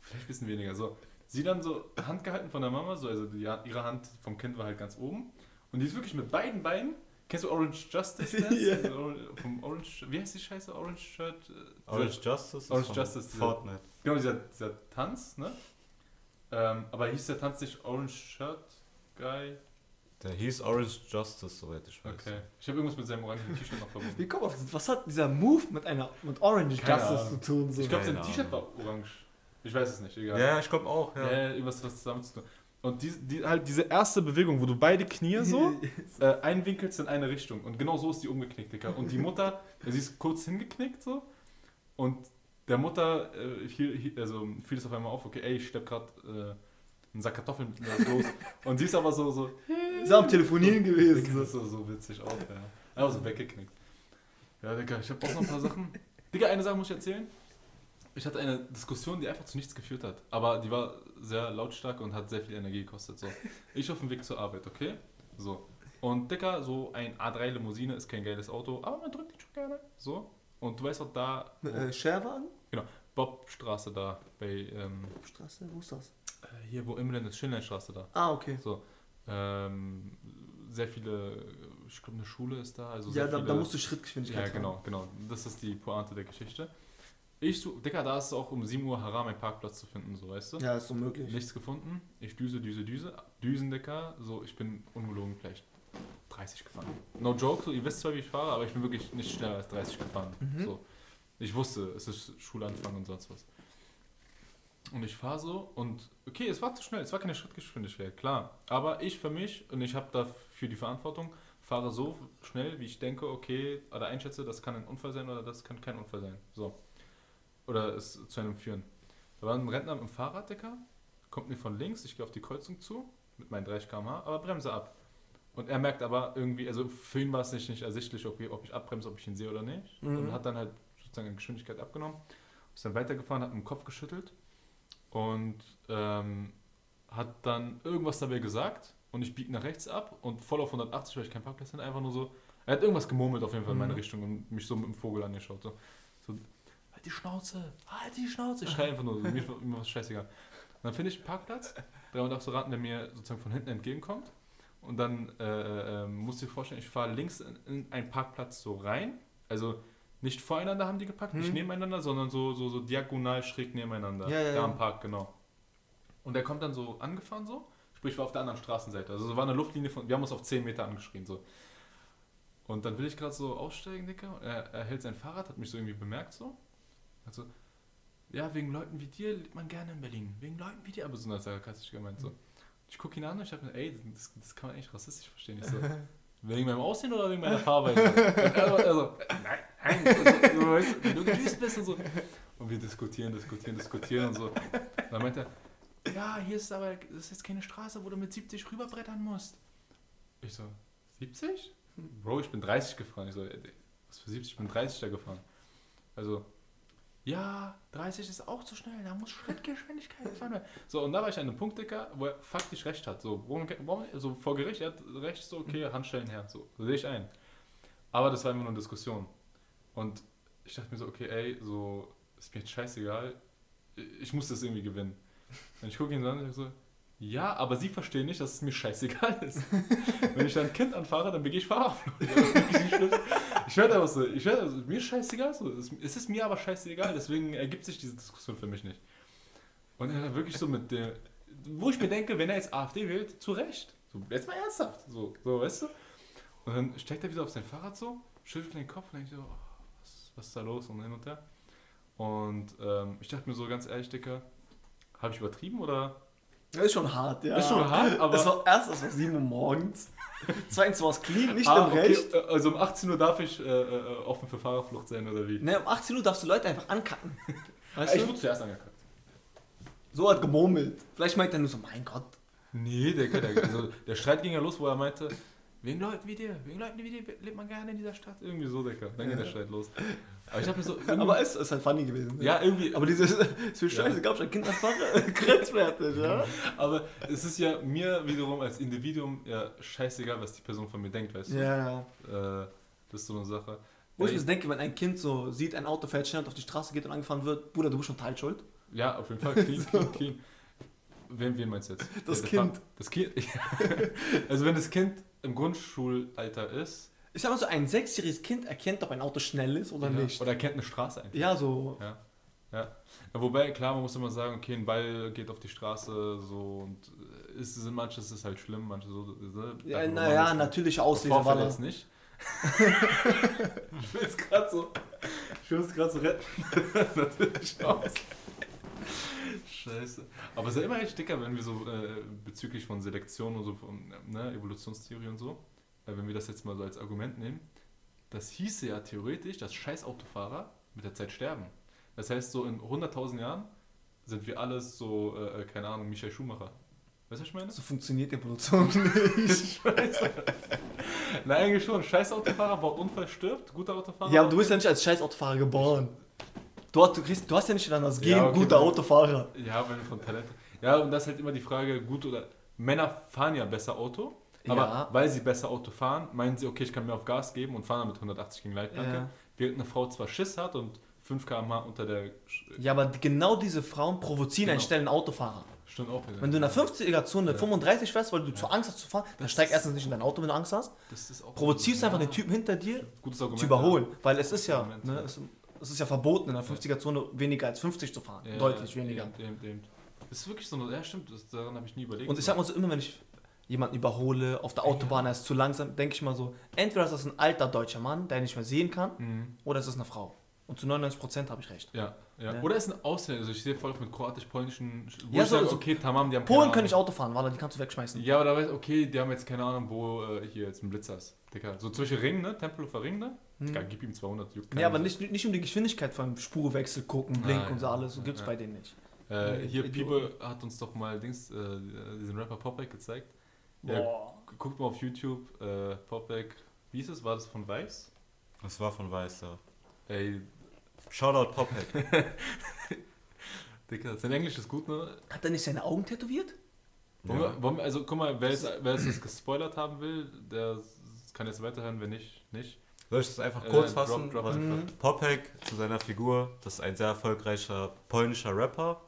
Vielleicht ein bisschen weniger. So, sie dann so Hand gehalten von der Mama, so, also die, ihre Hand vom Kind war halt ganz oben. Und die ist wirklich mit beiden Beinen. Kennst du Orange Justice? Das? Ja. Also Vom Orange, wie heißt die Scheiße? Orange Shirt? äh, Orange dieser- Justice Orange Justice, dieser- Fortnite. Genau, dieser, dieser Tanz, ne? Ähm, aber hieß der Tanz nicht Orange Shirt Guy? Der hieß Orange Justice, soweit ich weiß. Okay. Ich habe irgendwas mit seinem orangen T-Shirt noch verbunden. Wie kommt auf das? Was hat dieser Move mit einer mit Orange Keine Justice Ahnung. zu tun? So? Ich glaube, sein T-Shirt war orange. Ich weiß es nicht, egal. Ja, ich glaube auch, Ja, ja. irgendwas was zusammen zu tun. Und die, die, halt diese erste Bewegung, wo du beide Knie so äh, einwinkelst in eine Richtung. Und genau so ist die umgeknickt, Digga. Und die Mutter, sie ist kurz hingeknickt so. Und der Mutter äh, hiel, also fiel es auf einmal auf, okay, ey, ich schlepp grad äh, einen Sack Kartoffeln mit mir los. Und sie ist aber so, so, Ist am Telefonieren Digga, gewesen. das ist so, so witzig auch, ja. Aber so weggeknickt. Ja, Digga, ich hab auch noch ein paar Sachen. Digga, eine Sache muss ich erzählen. Ich hatte eine Diskussion, die einfach zu nichts geführt hat. Aber die war sehr lautstark und hat sehr viel Energie gekostet. So. Ich auf dem Weg zur Arbeit, okay? So. Und Digga, so ein A3 Limousine ist kein geiles Auto, aber man drückt ihn schon gerne. So. Und du weißt auch da, wo, Äh, Scherwagen? Bobstraße da, bei, ähm, Straße, wo ist das? äh, hier wo Imland ist, Schindlerstraße da. Ah, okay. So. Ähm, sehr viele, ich glaube eine Schule ist da. Also Ja, da, viele, da musst du Schrittgeschwindigkeit Ja, genau, genau. Das ist die Pointe der Geschichte. Ich so, Digga, da ist es auch um 7 Uhr Haram, einen Parkplatz zu finden, so weißt du? Ja, ist unmöglich. Nichts gefunden. Ich düse, düse, düse. Düsen, Digga. So, ich bin ungelogen vielleicht 30 gefahren. No joke, so, ihr wisst zwar, wie ich fahre, aber ich bin wirklich nicht schneller als 30 gefahren. Mhm. So. Ich wusste, es ist Schulanfang und sonst was. Und ich fahre so und okay, es war zu schnell, es war keine Schrittgeschwindigkeit, klar. Aber ich für mich, und ich habe dafür die Verantwortung, fahre so schnell, wie ich denke, okay, oder einschätze, das kann ein Unfall sein oder das kann kein Unfall sein. So. Oder es zu einem führen. Da war ein Rentner mit dem Fahrrad, Dicker, kommt mir von links, ich gehe auf die Kreuzung zu, mit meinen 30 km/h, aber bremse ab. Und er merkt aber irgendwie, also für ihn war es nicht, nicht ersichtlich, okay, ob ich abbremse, ob ich ihn sehe oder nicht. Mhm. Und hat dann halt sozusagen an Geschwindigkeit abgenommen, ist dann weitergefahren, hat mit dem Kopf geschüttelt und ähm, hat dann irgendwas dabei gesagt und ich biege nach rechts ab und voll auf 180, weil ich keinen Parkplatz hatte, einfach nur so, er hat irgendwas gemurmelt auf jeden Fall in meine Mhm. Richtung und mich so mit dem Vogel angeschaut. So, so halt die Schnauze, halt die Schnauze. Ich schreie einfach nur, so, mir, mir was scheißegal. Und dann finde ich einen Parkplatz, 308 so raten, der mir sozusagen von hinten entgegenkommt. Und dann äh, äh, musst du dir vorstellen, ich fahre links in, in einen Parkplatz so rein. Also nicht voreinander haben die gepackt, nicht Hm. nebeneinander, sondern so, so, so diagonal schräg nebeneinander. Ja, ja, da ja. am Park, genau. Und der kommt dann so angefahren so, sprich war auf der anderen Straßenseite. Also so war eine Luftlinie von, wir haben uns auf 10 Meter angeschrien so. Und dann will ich gerade so aussteigen, Dicker. Und er, er hält sein Fahrrad, hat mich so irgendwie bemerkt so. Hat so, ja, wegen Leuten wie dir lebt man gerne in Berlin. Wegen Leuten wie dir, aber so sarkastisch gemeint so. Ich gucke ihn an und ich habe mir, ey, das, das kann man eigentlich rassistisch verstehen. Ich so, wegen meinem Aussehen oder wegen meiner Fahrweise? Und er so, er so, nein, nein, so, so, weißt wenn du gedüst bist und so. Und wir diskutieren, diskutieren, diskutieren und so. Dann meint er, ja, hier ist aber, das ist jetzt keine Straße, wo du mit 70 rüberbrettern musst. Ich so, 70? Bro, ich bin 30 gefahren. Ich so, was für 70? Ich bin 30 da gefahren. Also, ja, 30 ist auch zu schnell, da muss Schrittgeschwindigkeit fahren. So, und da war ich an einem Punkt, Dicker, wo er faktisch recht hat. So, so vor Gericht, er hat recht, so, okay, Handschellen her. So, so sehe ich ein. Aber das war immer nur eine Diskussion. Und ich dachte mir so, okay, ey, so, ist mir jetzt scheißegal, ich muss das irgendwie gewinnen. Und ich gucke ihn so an und ich so, ja, aber sie verstehen nicht, dass es mir scheißegal ist. Wenn ich dann ein Kind anfahre, dann begehe ich Fahrerflucht. ich werde einfach so, ich werde, also, mir ist scheißegal so. Es ist mir aber scheißegal, deswegen ergibt sich diese Diskussion für mich nicht. Und er wirklich so mit der, wo ich mir denke, wenn er jetzt AfD wählt, zu Recht. So, jetzt mal ernsthaft. So, so, weißt du? Und dann steigt er wieder auf sein Fahrrad so, schüttelt den Kopf und denkt so, oh, was, was ist da los und hin und her. Und ähm, ich dachte mir so ganz ehrlich, Dicker, habe ich übertrieben oder? Das ist schon hart, ja. Ist schon hart, aber- Es war erst, es war 7 Uhr morgens. Zweitens war es clean, nicht Ah, im okay, Recht. äh, Also um 18 Uhr darf ich äh, äh, offen für Fahrerflucht sein oder wie? Ne, um 18 Uhr darfst du Leute einfach ankacken. Weißt ich du? wurde zuerst angekackt. So hat gemurmelt. Vielleicht meint er nur so, mein Gott. Nee, der, der, also der Streit ging ja los, wo er meinte, wegen Leuten wie dir, wegen Leuten wie dir lebt man gerne in dieser Stadt. Irgendwie so, Decker. Dann geht der Streit los. Aber ich habe mir so. Aber es ist halt funny gewesen. ne? ja, irgendwie. Aber dieses, es für Scheiße, gab es ein Kind als Vater, grenzwertig, ja? Aber es ist ja mir wiederum als Individuum ja scheißegal, was die Person von mir denkt, weißt du? Ja. Äh, das ist so eine Sache. Wo ich mir denke, wenn ein Kind so sieht, ein Auto fährt schnell und auf die Straße geht und angefahren wird, Bruder, du bist schon teilschuld. Ja, auf jeden Fall. Clean, clean, clean. Wen, wen meinst du jetzt? Das der Kind. Das Kind. also wenn das Kind im Grundschulalter ist. Ich sag mal so, ein sechsjähriges Kind erkennt, ob ein Auto schnell ist oder ja, nicht. Oder kennt eine Straße einfach. Ja, so. Ja. Ja. ja. Wobei, klar, man muss immer sagen, okay, ein Ball geht auf die Straße so und äh, ist, sind manches ist halt schlimm, manche so. so Ja, naja, natürliche Auslese war jetzt nicht. ich will es gerade so. Ich will es gerade so retten. Natürlich aus. Scheiße. Aber es ist ja immer echt dicker, wenn wir so äh, bezüglich von Selektion und so, von, ne, Evolutionstheorie und so, äh, wenn wir das jetzt mal so als Argument nehmen, das hieße ja theoretisch, dass scheiß Autofahrer mit der Zeit sterben. Das heißt, so in 100.000 Jahren sind wir alles so, äh, keine Ahnung, Michael Schumacher. Weißt du, was ich meine? So funktioniert Evolution nicht. Scheiße. Na, eigentlich schon. Scheiß Autofahrer baut Unfall, stirbt. Guter Autofahrer. ja, aber du bist ja nicht als scheiß Autofahrer geboren. Du, hast- du, kriegst, du hast ja nicht dann das Gen Ja, okay, guter Autofahrer. Ja, wenn von Talent. Ja, und das ist halt immer die Frage, gut oder. Männer fahren ja besser Auto, aber Ja. weil sie besser Auto fahren, meinen sie, okay, ich kann mehr auf Gas geben und fahren dann mit 180 gegen Leitplanke. Ja. Während eine Frau zwar Schiss hat und 5 km/h unter der. Ja, aber genau diese Frauen provozieren einen Genau. schnellen Autofahrer. Stimmt auch. Wenn du in der 50er-Zone Ja. 35 fährst, weil du zu Angst hast zu fahren, dann Das steig ist- erstens nicht in dein Auto, wenn du Angst hast. das ist auch Provozierst einfach den Typen hinter dir Gutes Argument. zu überholen. Weil es ist ja, ne, es, es ist ja verboten, in der 50er-Zone weniger als 50 zu fahren. Ja, Deutlich ja, weniger. Eben, eben, eben. Das ist wirklich so, ja stimmt, das, daran habe ich nie überlegt. Und ich sag mal so, immer wenn ich jemanden überhole auf der Autobahn, er ist zu langsam, denke ich mal so, entweder ist das ein alter deutscher Mann, der nicht mehr sehen kann, Mhm. oder es ist eine Frau. Und zu 99% habe ich recht. Ja, ja, Ja. Oder ist ein Ausländer, also ich sehe voll mit kroatisch-polnischen, wo Ja, ich so- sage, so- okay, tamam, die haben Polen kann ich. Auto fahren, weil die kannst du wegschmeißen. Ja, aber da weiß okay, die haben jetzt keine Ahnung, wo äh, hier jetzt ein Blitzer ist. Digga, so zwischen Ring, ne? Tempelhofer Ring, ne? Hm. Digga, gib ihm 200, juckt keinen. aber nicht, nicht um die Geschwindigkeit vom Spurwechsel gucken, Blink Ah, und so ja. alles, so gibt's Ja. bei denen nicht. Äh, hier. Piebe hat uns doch mal Dings, äh, diesen Rapper Popek gezeigt. Ja, Boah. Guckt mal auf YouTube, äh, Popek, wie ist es? War das von Weiß? Das war von Weiß, ja. Ey, Shoutout Pophead. Digga, sein Englisch ist gut, ne? Hat er nicht seine Augen tätowiert? Wollen Ja. wir, wollen wir, also guck mal, wer es, wer es jetzt gespoilert haben will, der kann jetzt weiterhören, wenn nicht, nicht. Soll ich das einfach Äh, kurz drop- fassen? drop einfach. Mhm. Popek zu seiner Figur, das ist ein sehr erfolgreicher polnischer Rapper.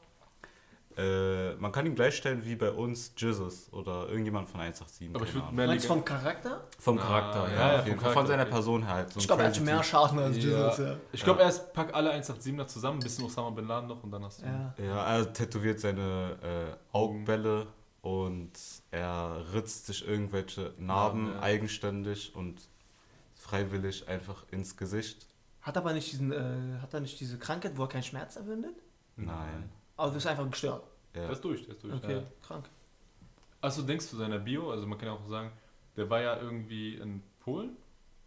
Äh, man kann ihn gleichstellen wie bei uns Jesus oder irgendjemand von 187. Aber ich würde mehr Meinst du Leg- vom Charakter? Vom Ah, Charakter, ja, ja, ja, vom Fall. Von Charakter, seiner. Person halt. So Ich glaube, er hat mehr. Schaden als Ja. Jesus, ja. Ich glaube, erst pack alle 187er zusammen, ein bisschen Osama Bin Laden noch und dann hast du. ja. Ja, er tätowiert seine äh, Augenbälle und er ritzt sich irgendwelche Narben Ja, ja. eigenständig und freiwillig einfach ins Gesicht. Hat aber nicht diesen, äh, hat er nicht diese Krankheit, wo er keinen Schmerz empfindet? Nein. Aber du bist einfach gestört. Ja. Der ist durch, der ist durch. Okay, Ja. krank. Achso, denkst du seiner Bio, also man kann ja auch sagen, der war ja irgendwie in Polen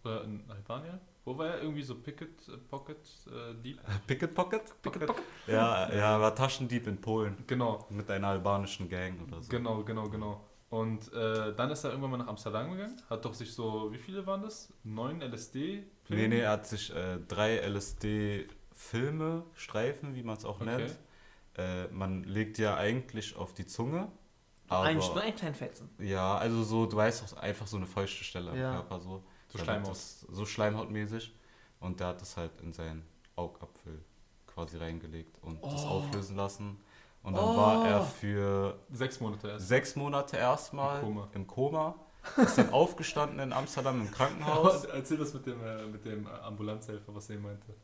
oder in Albania. Wo war er? Irgendwie so Picket äh, Pocket äh, Dieb? Picketpocket? Pocket? Ja, ja, er war Taschendieb in Polen Genau, mit einer albanischen Gang oder so. genau, genau, genau. Und äh, dann ist er irgendwann mal nach Amsterdam gegangen, hat doch sich so, wie viele waren das? Neun LSD? Nee, nee, er hat sich äh, drei LSD-Filme, Streifen, wie man es auch Okay. nennt. Äh, man legt ja eigentlich auf die Zunge. Ein, Aber, nur ein kleinen Fetzen. ja, also so, du weißt auch einfach so eine feuchte Stelle am Ja. Körper so. So Schleimhaut. das- So schleimhautmäßig. Und der hat das halt in seinen Augapfel quasi reingelegt und das Oh. auflösen lassen. Und dann Oh. war er für Sechs Monate erst. sechs Monate erstmal Im Koma. im Koma. Ist dann aufgestanden in Amsterdam im Krankenhaus. Erzähl das mit dem, äh, mit dem äh, Ambulanzhelfer, was er meinte.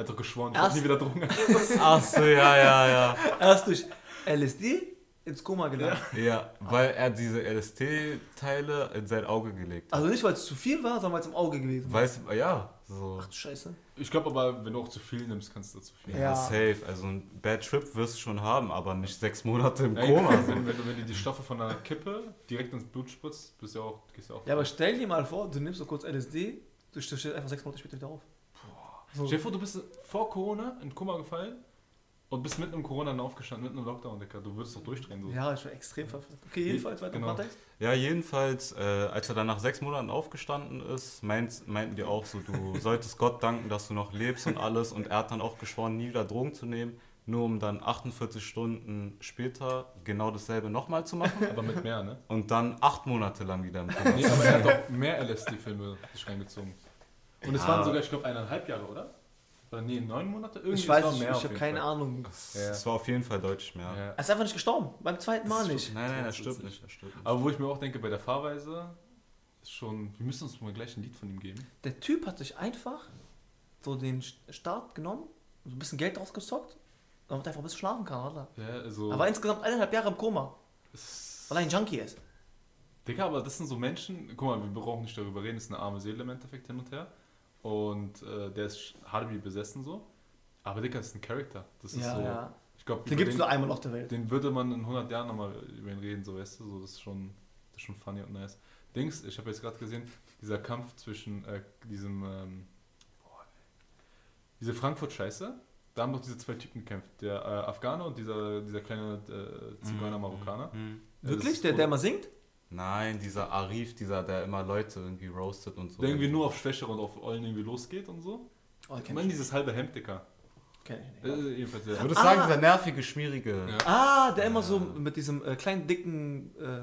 Er hat doch geschworen, ich Erst- hab nie wieder Drogen. Ach so, ja, ja, ja. Erst durch LSD ins Koma gelangt. Ja, weil er diese LSD-Teile in sein Auge gelegt hat. Also nicht, weil es zu viel war, sondern weil es im Auge gewesen war. Weißt du, ja, so. Ach du Scheiße. Ich glaube aber, wenn du auch zu viel nimmst, kannst du zu viel. Ja. Ja, safe. Also ein Bad Trip wirst du schon haben, aber nicht sechs Monate im Ey, Koma. wenn, wenn, du, wenn du die Stoffe von einer Kippe direkt ins Blut spritzt, bist du ja auch, gehst du auch. Ja, aber stell dir mal vor, du nimmst so kurz LSD, du stehst einfach sechs Monate später wieder auf. So. Stell dir vor, du bist vor Corona in Koma gefallen und bist mitten im Corona dann aufgestanden, mitten im Lockdown, Dicker. Du würdest doch durchdrehen. So. Ja, ich war extrem verwirrt. Okay, jedenfalls weiter im Genau. Kontext. Ja, jedenfalls, äh, als er dann nach sechs Monaten aufgestanden ist, meint, meinten die auch so, du solltest Gott danken, dass du noch lebst und alles. Und er hat dann auch geschworen, nie wieder Drogen zu nehmen, nur um dann 48 Stunden später genau dasselbe nochmal zu machen. Aber mit mehr, ne? Und dann acht Monate lang wieder im. Nee, aber er hat doch mehr LSD-Filme reingezogen. Und es Ja. waren sogar, ich glaube, eineinhalb Jahre, oder? Oder nee, neun Monate? Irgendwie Ich weiß es war nicht, mehr ich habe keine Fall. Ahnung. Ja. Das war auf jeden Fall deutlich mehr. Ja. Er ist einfach nicht gestorben. Beim zweiten Mal nicht. Nein, nein, er Das stirbt nicht, er stirbt nicht. Aber wo ich mir auch denke, bei der Fahrweise ist schon. Wir müssen uns mal gleich ein Lied von ihm geben. Der Typ hat sich einfach so den Start genommen, so ein bisschen Geld rausgezockt, damit er einfach ein bisschen schlafen kann, oder? Ja, also. Er war insgesamt eineinhalb Jahre im Koma, es- weil er ein Junkie ist. Digga, aber das sind so Menschen, guck mal, wir brauchen nicht darüber reden, ist eine arme Seele im Endeffekt hin und her. Und äh, der ist hart wie besessen so. Aber Digga, das ist ein Charakter. Das ist Ja, so. ja. Ich glaube, Den gibt es nur einmal auf der Welt. den würde man in 100 Jahren nochmal über ihn reden, so weißt du, so, das ist schon, das ist schon funny und nice. Dings, ich habe jetzt gerade gesehen, dieser Kampf zwischen äh, diesem, ähm, boah, diese Frankfurt-Scheiße, da haben doch diese zwei Typen gekämpft, der äh, Afghaner und dieser, dieser kleine äh, Zigeuner-Marokkaner. Mhm. Das Wirklich? ist Der, der immer singt? Nein, dieser Arif, dieser, der immer Leute irgendwie roastet und so. Der irgendwie nur auf Schwächere und auf Eulen irgendwie losgeht und so. Oh, Ich meine dieses halbe Hemd, Dicker. Kenn ich Äh, nicht. jedenfalls, Ich ja. würde Ah. sagen, dieser nervige, schmierige. Ja. Ah, der immer so mit diesem äh, kleinen, dicken, äh,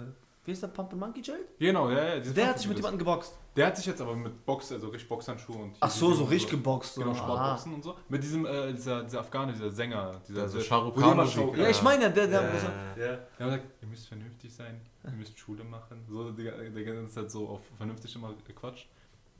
wie ist der Pump and Monkey Gel? Genau, ja, ja. Der hat sich mit jemandem geboxt. Der hat sich jetzt aber mit Box, also richtig Boxhandschuhe und. Ach so, so richtig geboxt. So. Genau. Sportboxen und so. Mit diesem, äh, dieser, dieser Afghane, dieser Sänger, dieser Der so der- Shah Rukh wo die immer Khan Show- Musik, Ja, ich meine, ja, der, der, so, Ja, der hat gesagt, ihr müsst vernünftig sein, ihr müsst Schule machen. So, der, der ganze Zeit so auf vernünftig immer gequatscht.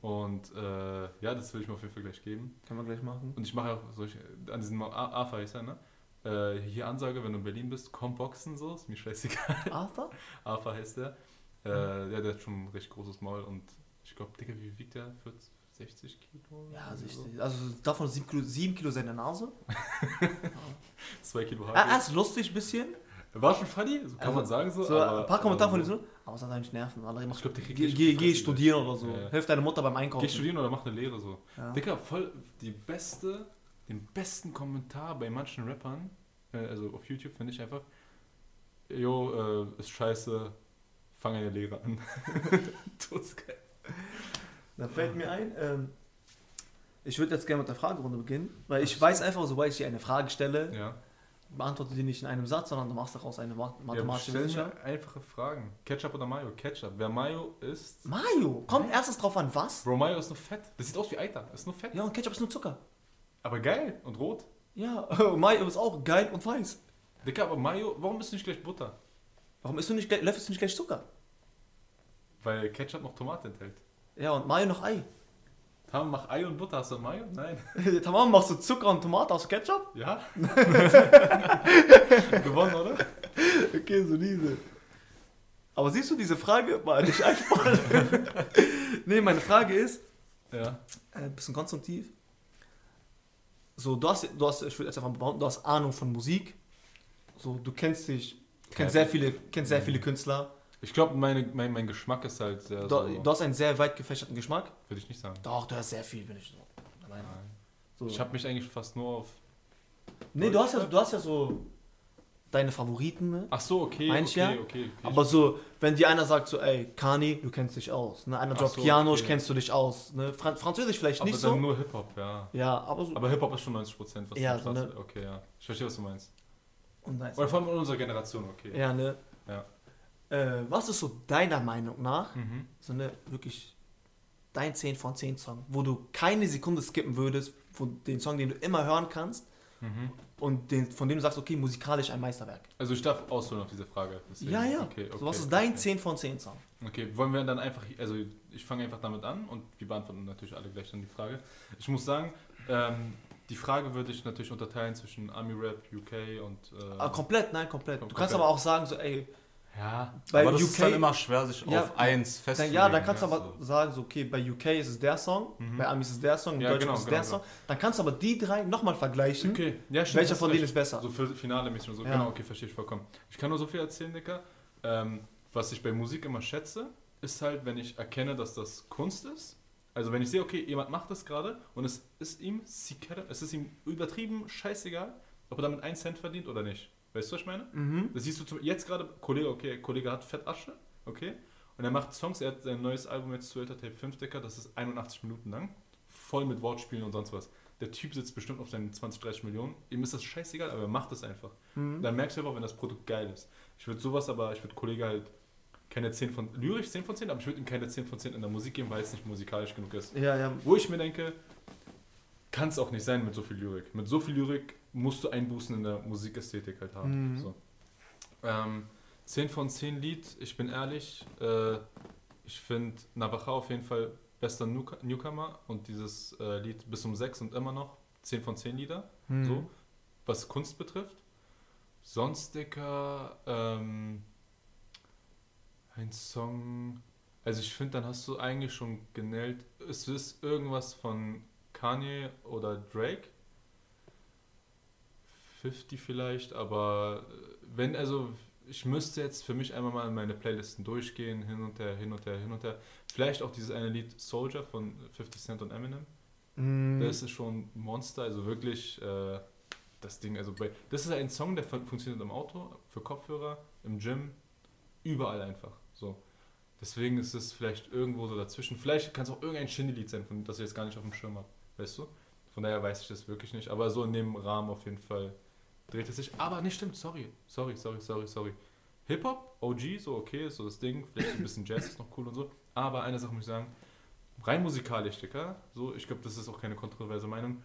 Und äh, ja, das will ich mir auf jeden Fall gleich geben. Können wir gleich machen. Und ich mache auch solche, an diesem A- AFA ist er, ne? Äh, hier Ansage, wenn du in Berlin bist, komm boxen, so, ist mir scheißegal. Arthur? AFA heißt der. Äh, ja, der hat schon ein recht großes Maul und ich glaube, Digga, wie wiegt der? 40, 60 Kilo? Ja, Oder so? sicher. Also davon 7 Kilo, 7 Kilo seine Nase. Zwei Kilo Ah, Haare. er ist lustig ein bisschen. War schon funny, so kann Also, man sagen so. So, aber, ein paar Kommentare von aber ihm so, aber es hat eigentlich Nerven. Alter, Ich glaub, der kriegt geh, geh, geh studieren oder so. Ja. Hilf deiner Mutter beim Einkaufen. Geh studieren oder mach eine Lehre so. Ja. Digga, voll die beste, den besten Kommentar bei manchen Rappern, äh, also auf YouTube finde ich einfach, jo, äh, ist scheiße, fang eine Lehre an. Todesgeil. Da fällt mir ein, ähm, ich würde jetzt gerne mit der Fragerunde beginnen, weil ich weiß einfach, sobald ich dir eine Frage stelle, Ja. beantworte die nicht in einem Satz, sondern du machst daraus eine ma- ja mathematische stell mir einfache Fragen. Ketchup oder Mayo? Ketchup. Wer Mayo isst... Mayo, kommt erstens drauf an, was? Bro, Mayo ist nur Fett. Das sieht aus wie Eiter. Ist nur Fett. Ja, und Ketchup ist nur Zucker. Aber geil und rot. Ja, Mayo ist auch geil und weiß. Digga, aber Mayo, warum ist nicht gleich Butter? Warum isst du nicht, gleich- löffelst du nicht gleich Zucker? Weil Ketchup noch Tomate enthält. Ja, und Mayo noch Ei. Tam, mach Ei und Butter. Hast du Mayo? Nein. Tamam, machst du Zucker und Tomate aus Ketchup? Ja? Gewonnen, oder? Okay, so diese. Aber siehst du, diese Frage war nicht einfach. nee, meine Frage ist, Ja. äh, ein bisschen konstruktiv. So, du hast, du hast, ich würde jetzt einfach behaupten, du hast Ahnung von Musik. So, du kennst dich, kennst sehr viele, kennst sehr viele Künstler. Ich glaube, mein, mein Geschmack ist halt sehr Du, so, du hast einen sehr weit gefächerten Geschmack. würde ich nicht sagen. Doch, du hast sehr viel, bin ich so. Alleine. So. Ich habe mich eigentlich fast nur auf... nee, du hast, ja, du hast ja so deine Favoriten, ne? Ach so, okay, Mein ich okay, ja. okay, okay. Aber so, wenn dir einer sagt so, ey, Kani, du kennst dich aus. Ne? Einer droppt so, Kianosch, okay. kennst du dich aus. Ne? Fran Französisch vielleicht aber nicht so. nur Hip-Hop, ja. Ja, aber so. Aber Hip-Hop ist schon 90%, was Ja, du so, ne? Okay, ja. Ich verstehe, was du meinst. und nice. Oder vor allem in unserer Generation, okay. Ja, ne? Ja. Äh, was ist so deiner Meinung nach Mhm. so eine wirklich dein 10 von 10 Song, wo du keine Sekunde skippen würdest, von den Song, den du immer hören kannst Mhm. und den, von dem du sagst, okay, musikalisch ein Meisterwerk. Also ich darf ausholen auf diese Frage. deswegen. Ja, ja. Okay, okay, so, was ist dein okay. 10 von 10 Song? Okay, wollen wir dann einfach, also ich fange einfach damit an und wir beantworten natürlich alle gleich dann die Frage. Ich muss sagen, ähm, die Frage würde ich natürlich unterteilen zwischen Army Rap, UK und... Äh, Ah, komplett, nein, komplett. Du Komplett. kannst aber auch sagen, so, ey, ja, bei aber das UK. ist dann immer schwer, sich Ja, auf eins festzulegen. ja, dann kannst du aber sagen, so, okay, bei UK ist es der Song, Mhm. bei Amis ist es der Song, in Ja, Deutschland genau, ist es genau, der Song. Dann kannst du aber die drei nochmal vergleichen. okay. Ja, stimmt, Welcher von denen ist besser? So für Finale mäßig so. Ja. Genau, okay, verstehe ich vollkommen. Ich kann nur so viel erzählen, Dicker. Ähm, was ich bei Musik immer schätze, ist halt, wenn ich erkenne, dass das Kunst ist. Also wenn ich sehe, okay, jemand macht das gerade und es ist ihm es ist ihm übertrieben scheißegal, ob er damit einen Cent verdient oder nicht. Weißt du, was ich meine? Mhm. Das siehst du zum, jetzt gerade, Kollege, okay, Kollege hat Fettasche, okay, und er macht Songs, er hat sein neues Album jetzt zu Tape 5 Dicker, das ist 81 Minuten lang, voll mit Wortspielen und sonst was. Der Typ sitzt bestimmt auf seinen 20, 30 Millionen, ihm ist das scheißegal, aber er macht es einfach. Mhm. Dann merkst du aber, wenn das Produkt geil ist. Ich würde sowas aber, ich würde Kollege halt keine 10 von, lyrisch 10 von 10, aber ich würde ihm keine 10 von 10 in der Musik geben, weil es nicht musikalisch genug ist. Ja, ja. Wo ich mir denke, kann es auch nicht sein mit so viel Lyrik. Mit so viel Lyrik musst du Einbußen in der Musikästhetik halt haben. Mhm. So. Ähm, 10 von 10 Lied, ich bin ehrlich, äh, ich finde Navaja auf jeden Fall bester Newc- Newcomer und dieses äh, Lied bis um 6 und immer noch 10 von 10 Lieder, Mhm. so, was Kunst betrifft. Sonst, Dicker, ähm, ein Song, also ich finde, dann hast du eigentlich schon genäht, es ist irgendwas von Kanye oder Drake. 50 vielleicht, aber äh, wenn, also ich müsste jetzt für mich einmal mal in meine Playlisten durchgehen, hin und her, hin und her, hin und her. Vielleicht auch dieses eine Lied Soldier von 50 Cent und Eminem. Mhm. Das ist schon ein Monster, also wirklich äh, das Ding, also bei, das ist ein Song, der fun funktioniert im Auto, für Kopfhörer, im Gym, überall einfach, so. Deswegen ist es vielleicht irgendwo so dazwischen. Vielleicht kann es auch irgendein Shindy-Lied sein, von, das ich jetzt gar nicht auf dem Schirm habe, weißt du? Von daher weiß ich das wirklich nicht, aber so in dem Rahmen auf jeden Fall dreht es sich. Aber nicht stimmt, sorry, sorry, sorry, sorry, sorry. Hip-Hop, OG, so okay, ist so das Ding, vielleicht ein bisschen Jazz ist noch cool und so. Aber eine Sache muss ich sagen, rein musikalisch, Dicker, so, ich glaube, das ist auch keine kontroverse Meinung,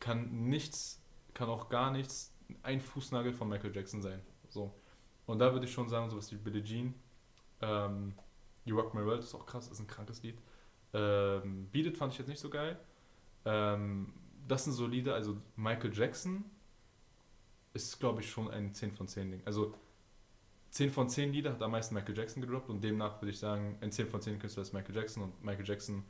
kann nichts, kann auch gar nichts ein Fußnagel von Michael Jackson sein. So. Und da würde ich schon sagen, sowas wie Billie Jean, ähm, You Rock My World ist auch krass, ist ein krankes Lied. Ähm, Beat It fand ich jetzt nicht so geil. Ähm, das sind so Lieder, also Michael Jackson ist, glaube ich, schon ein 10 von 10 Ding. Also 10 von 10 Lieder hat am meisten Michael Jackson gedroppt und demnach würde ich sagen, ein 10 von 10 Künstler ist Michael Jackson und Michael Jackson,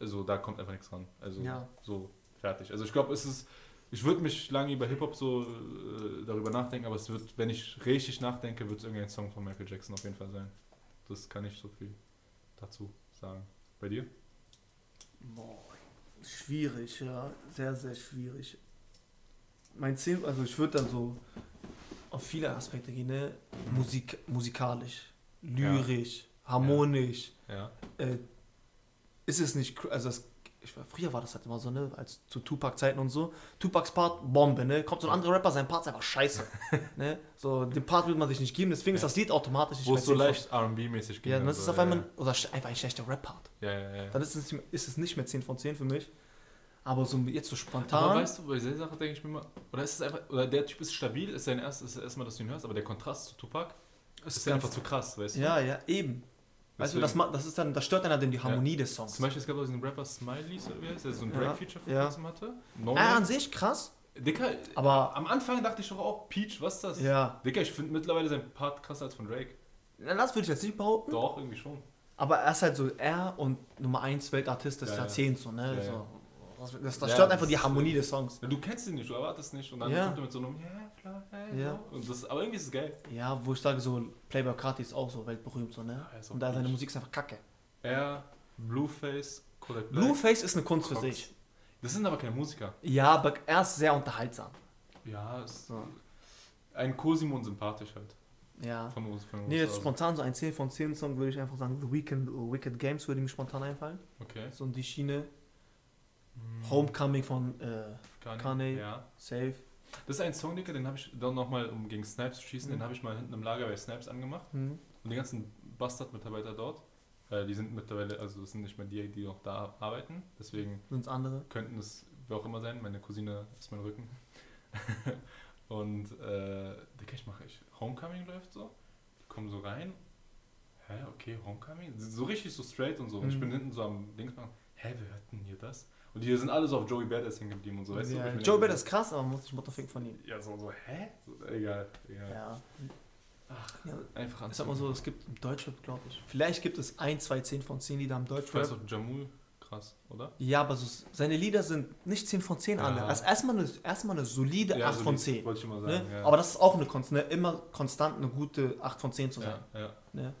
also da kommt einfach nichts ran. Also Ja. so fertig. Also ich glaube, es ist, ich würde mich lange über Hip-Hop so äh, darüber nachdenken, aber es wird, wenn ich richtig nachdenke, wird es irgendein Song von Michael Jackson auf jeden Fall sein. Das kann ich so viel dazu sagen. Bei dir? Boah, schwierig, ja. Sehr, sehr schwierig. Mein Ziel, also ich würde dann so auf viele Aspekte gehen, ne? Musik, musikalisch, lyrisch, harmonisch. Ja. Äh, ist es nicht, also das, ich, früher war das halt immer so, ne, als zu Tupac-Zeiten und so. Tupacs Part, Bombe, ne? Kommt so ein anderer Rapper, sein Part ist einfach scheiße. ne? So, den Part will man sich nicht geben, deswegen ist Ja. das Lied automatisch nicht Wo es so 10 von- leicht RB-mäßig ging. Ja, dann ist es so, auf einmal, ja, oder einfach ein schlechter Rap-Part. Ja, ja, ja. Dann ist es, nicht, ist es nicht mehr 10 von 10 für mich. Aber so jetzt so spontan. Aber weißt du, bei der Sache denke ich mir mal, oder ist es einfach, oder der Typ ist stabil, ist sein erstes, ist erstmal, dass du ihn hörst, aber der Kontrast zu Tupac es ist einfach zu krass, weißt du? Ja, ja, eben. Weißt du, Deswegen- das, ma- das ist dann, das stört dann die Harmonie des Songs. Zum Beispiel, es gab auch diesen Rapper Smileys, oder wie heißt der, so ein Ja, Drake-Feature vor ja. kurzem hatte. No Ah, an sich krass. Dicker, Aber- am Anfang dachte ich doch auch, Peach, was ist das? Ja. Dicker, ich finde mittlerweile sein Part krasser als von Drake. Na, Das würde ich jetzt nicht behaupten. Doch, irgendwie schon. Aber er ist halt so er und Nummer 1 Weltartist des Ja, ja. Jahrzehnts. So, ne? Ja, so. Das, das, Ja, stört einfach die Harmonie des Songs. Ja, Du kennst ihn nicht, du erwartest nicht und dann Ja. kommt er mit so einem, hey, Ja. so. Und das, aber irgendwie ist es geil. Ja, wo ich sage, so Playboy Carti ist auch so weltberühmt. So, ne? Und da seine. Musik ist einfach kacke. Er, Blueface, Kodak Black. Blueface ist eine Kunst für Cox. sich. Das sind aber keine Musiker. Ja, aber er ist sehr unterhaltsam. Ja, ist So. ein Cosimo und sympathisch halt. Ja. Von uns. Von uns Nee, jetzt spontan so ein 10 von 10 Song würde ich einfach sagen, The Weekend, Wicked Games würde mir spontan einfallen. Okay. So in die Schiene. Homecoming von äh, Kanye. Ja. Safe. Das ist ein Song, Dicker, den habe ich dann nochmal, um gegen Snipes zu schießen, Mhm. den habe ich mal hinten im Lager bei Snipes angemacht. Hm. Und die ganzen Bastard-Mitarbeiter dort, äh, die sind mittlerweile, also das sind nicht mehr die, die noch da arbeiten. Deswegen Sind's andere? könnten es wer auch immer sein. Meine Cousine ist mein Rücken. und äh, Dicker, ich mache ich. Homecoming läuft so. Die kommen so rein. Hä, okay, Homecoming? So richtig so straight und so. Und ich Mhm. bin hinten so am Dings machen. Hä, wer hört denn hier das? Und die sind alle so auf Joey Badass hängen geblieben und so, weißt du? ja, ich mir Joe denke, Bad ist krass, aber man muss sich Mottofick von ihm. Ja, so, so, hä? So, egal, egal. Ja. Ach, ja. einfach Ich sag mal so, es gibt im Deutschrap, glaube ich. Vielleicht gibt es ein, zwei, zehn von zehn Lieder im Ich weiß Deutschrap. auch, Jamul, krass, oder? Ja, aber so, seine Lieder sind nicht 10 von 10 Ja. alle. Also erstmal eine, erstmal eine solide 8 von 10. Wollte ich immer Ne? sagen, ja. Aber das ist auch eine Konst, ne? immer konstant eine gute 8 von 10 zu sein. ja, ja. Ne?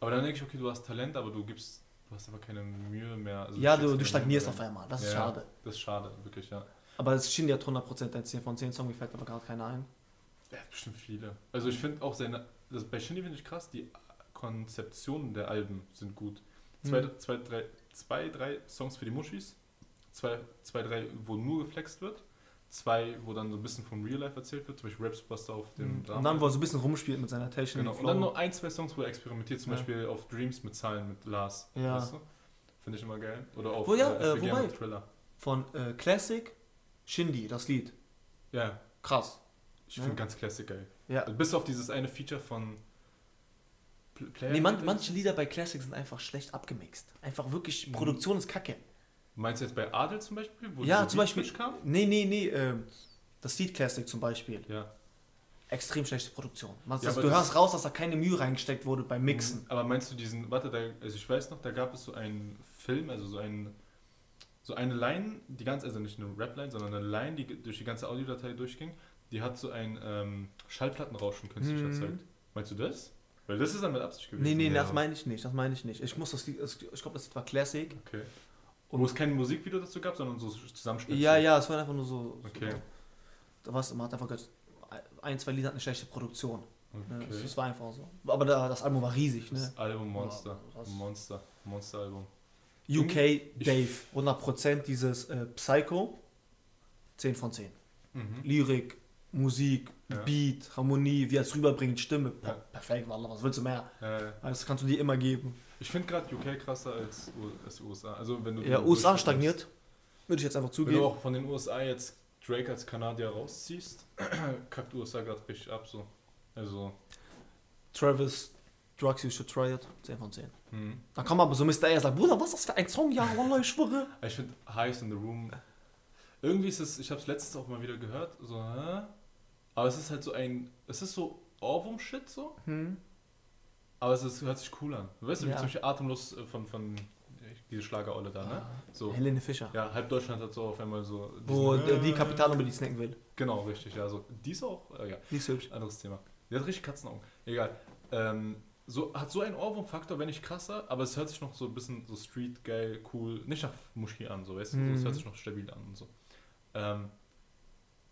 Aber dann denke ich, okay, du hast Talent, aber du gibst, du hast aber keine Mühe mehr. Also Ja, du, du stagnierst auf einmal. Das ist Ja, schade. Das ist schade, wirklich, ja. Aber es schien ja 100% ein 10 von 10 Song, mir fällt aber gerade keiner ein. Er hat bestimmt viele. Also ich finde auch seine, das, bei Shindy finde ich krass, die Konzeptionen der Alben sind gut. Zwei, Hm. zwei, drei, zwei, drei Songs für die Muschis, zwei, zwei, drei, wo nur geflext wird, zwei, wo dann so ein bisschen vom Real Life erzählt wird, zum Beispiel Rap Superstar auf dem Und dann, wo er so ein bisschen rumspielt mit seiner Technik. Genau. Und dann noch ein, zwei Songs, wo er experimentiert, zum Ja. Beispiel auf Dreams mit Zahlen mit Lars. Ja. Weißt du? Finde ich immer geil. Oder auf Wo ja, äh, äh, wobei- mit Thriller. Von äh, Classic, Shindy, das Lied. Ja, Krass. ich Ja. finde ganz Classic geil. Ja. Also bis auf dieses eine Feature von Pl- Player. Nee, man, manche Lieder bei Classic sind einfach schlecht abgemixt. Einfach wirklich, Mhm. Produktion ist kacke. Meinst du jetzt bei Adel zum Beispiel? Wo ja, zum Beispiel. Kam? Nee, nee, nee. ähm, das Lied Classic zum Beispiel. Ja. Extrem schlechte Produktion. Man, Ja, das, du hörst raus, dass da keine Mühe reingesteckt wurde beim Mixen. Aber meinst du diesen, warte, da, also ich weiß noch, da gab es so einen Film, also so ein so eine Line, die ganz, also nicht eine Rap-Line, sondern eine Line, die durch die ganze Audiodatei durchging, die hat so ein ähm, Schallplattenrauschen künstlich Mhm. erzeugt. Meinst du das? Weil das ist dann mit Absicht gewesen. Nee, nee, Ja. das meine ich nicht. Das meine ich nicht. Ich muss das Lied, ich glaube, das Lied war Classic. Okay. Und- Wo es kein Musikvideo dazu gab, sondern so Zusammenschnitte. Ja, ja, es war einfach nur so. Okay. So, da war es, man hat einfach gesagt, ein, zwei Lieder hat eine schlechte Produktion. Ne? Okay. Das, das war einfach so. Aber da, das Album war riesig, ne? Das Album Monster. Ja. Monster. Monster-Album. UK Dave, 100% dieses äh, Psycho, 10 von 10. Mhm. Lyrik, Musik, Ja. Beat, Harmonie, wie er es rüberbringt, Stimme. Ja. Per- Perfekt, Wallah, was willst du mehr? Äh, Das kannst du dir immer geben. ich finde gerade UK krasser als, als USA. Also wenn du Ja, USA stagniert, würde ich jetzt einfach nimmst. Wenn zugeben. du auch von den USA jetzt Drake als Kanadier rausziehst, kackt USA gerade richtig ab so. Also, Travis Drugs You Should Try It, 10 von 10. Mhm. Dann kommt aber so Mr. A sagt, Bruder, was ist das für ein Song? Ja, Wallah, ich schwöre. Ich finde Highs in the Room. Irgendwie ist es, ich habe es letztens auch mal wieder gehört, so, hä? Aber es ist halt so ein, es ist so Ohrwurm-Shit so, Hm. aber es ist, hört sich cool an. Du weißt, ja. wie zum Beispiel Atemlos äh, von, von diese Schlagerolle da, ne? So, Helene Fischer. ja, halb Deutschland hat so auf einmal so. Wo äh, die Kapitalnummer die snacken will. Genau, richtig, ja. So. Die ist auch, äh, ja, Die ist hübsch. anderes Thema. Die hat richtig Katzenaugen. Egal. Ähm, so, hat so einen Ohrwurm-Faktor, wenn nicht krasser, aber es hört sich noch so ein bisschen so street, geil, cool, nicht nach Muschi an, so, weißt du? So, es Mhm. hört sich noch stabil an und so. Ähm,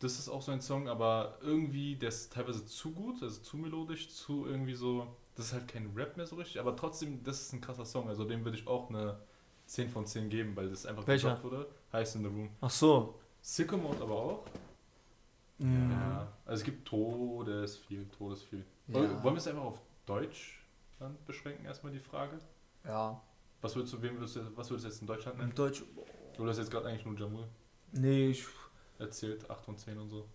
das ist auch so ein Song, aber irgendwie, der ist teilweise zu gut, also zu melodisch, zu irgendwie so, das ist halt kein Rap mehr so richtig, aber trotzdem, das ist ein krasser Song, also dem würde ich auch eine 10 von 10 geben, weil das einfach Welcher? wurde. Heißt in the Room. Ach so. Sicko Mode aber auch. Mhm. Ja, also es gibt Todesviel, Todesviel. Ja. Wollen wollen wir es einfach auf Deutsch dann beschränken, erstmal die Frage? Ja. Was würdest du, wem würdest du, was würdest du jetzt in Deutschland nennen? Im Deutsch. Du hast jetzt gerade eigentlich nur Jamul Nee, ich. Erzählt, 8 und 10 und so.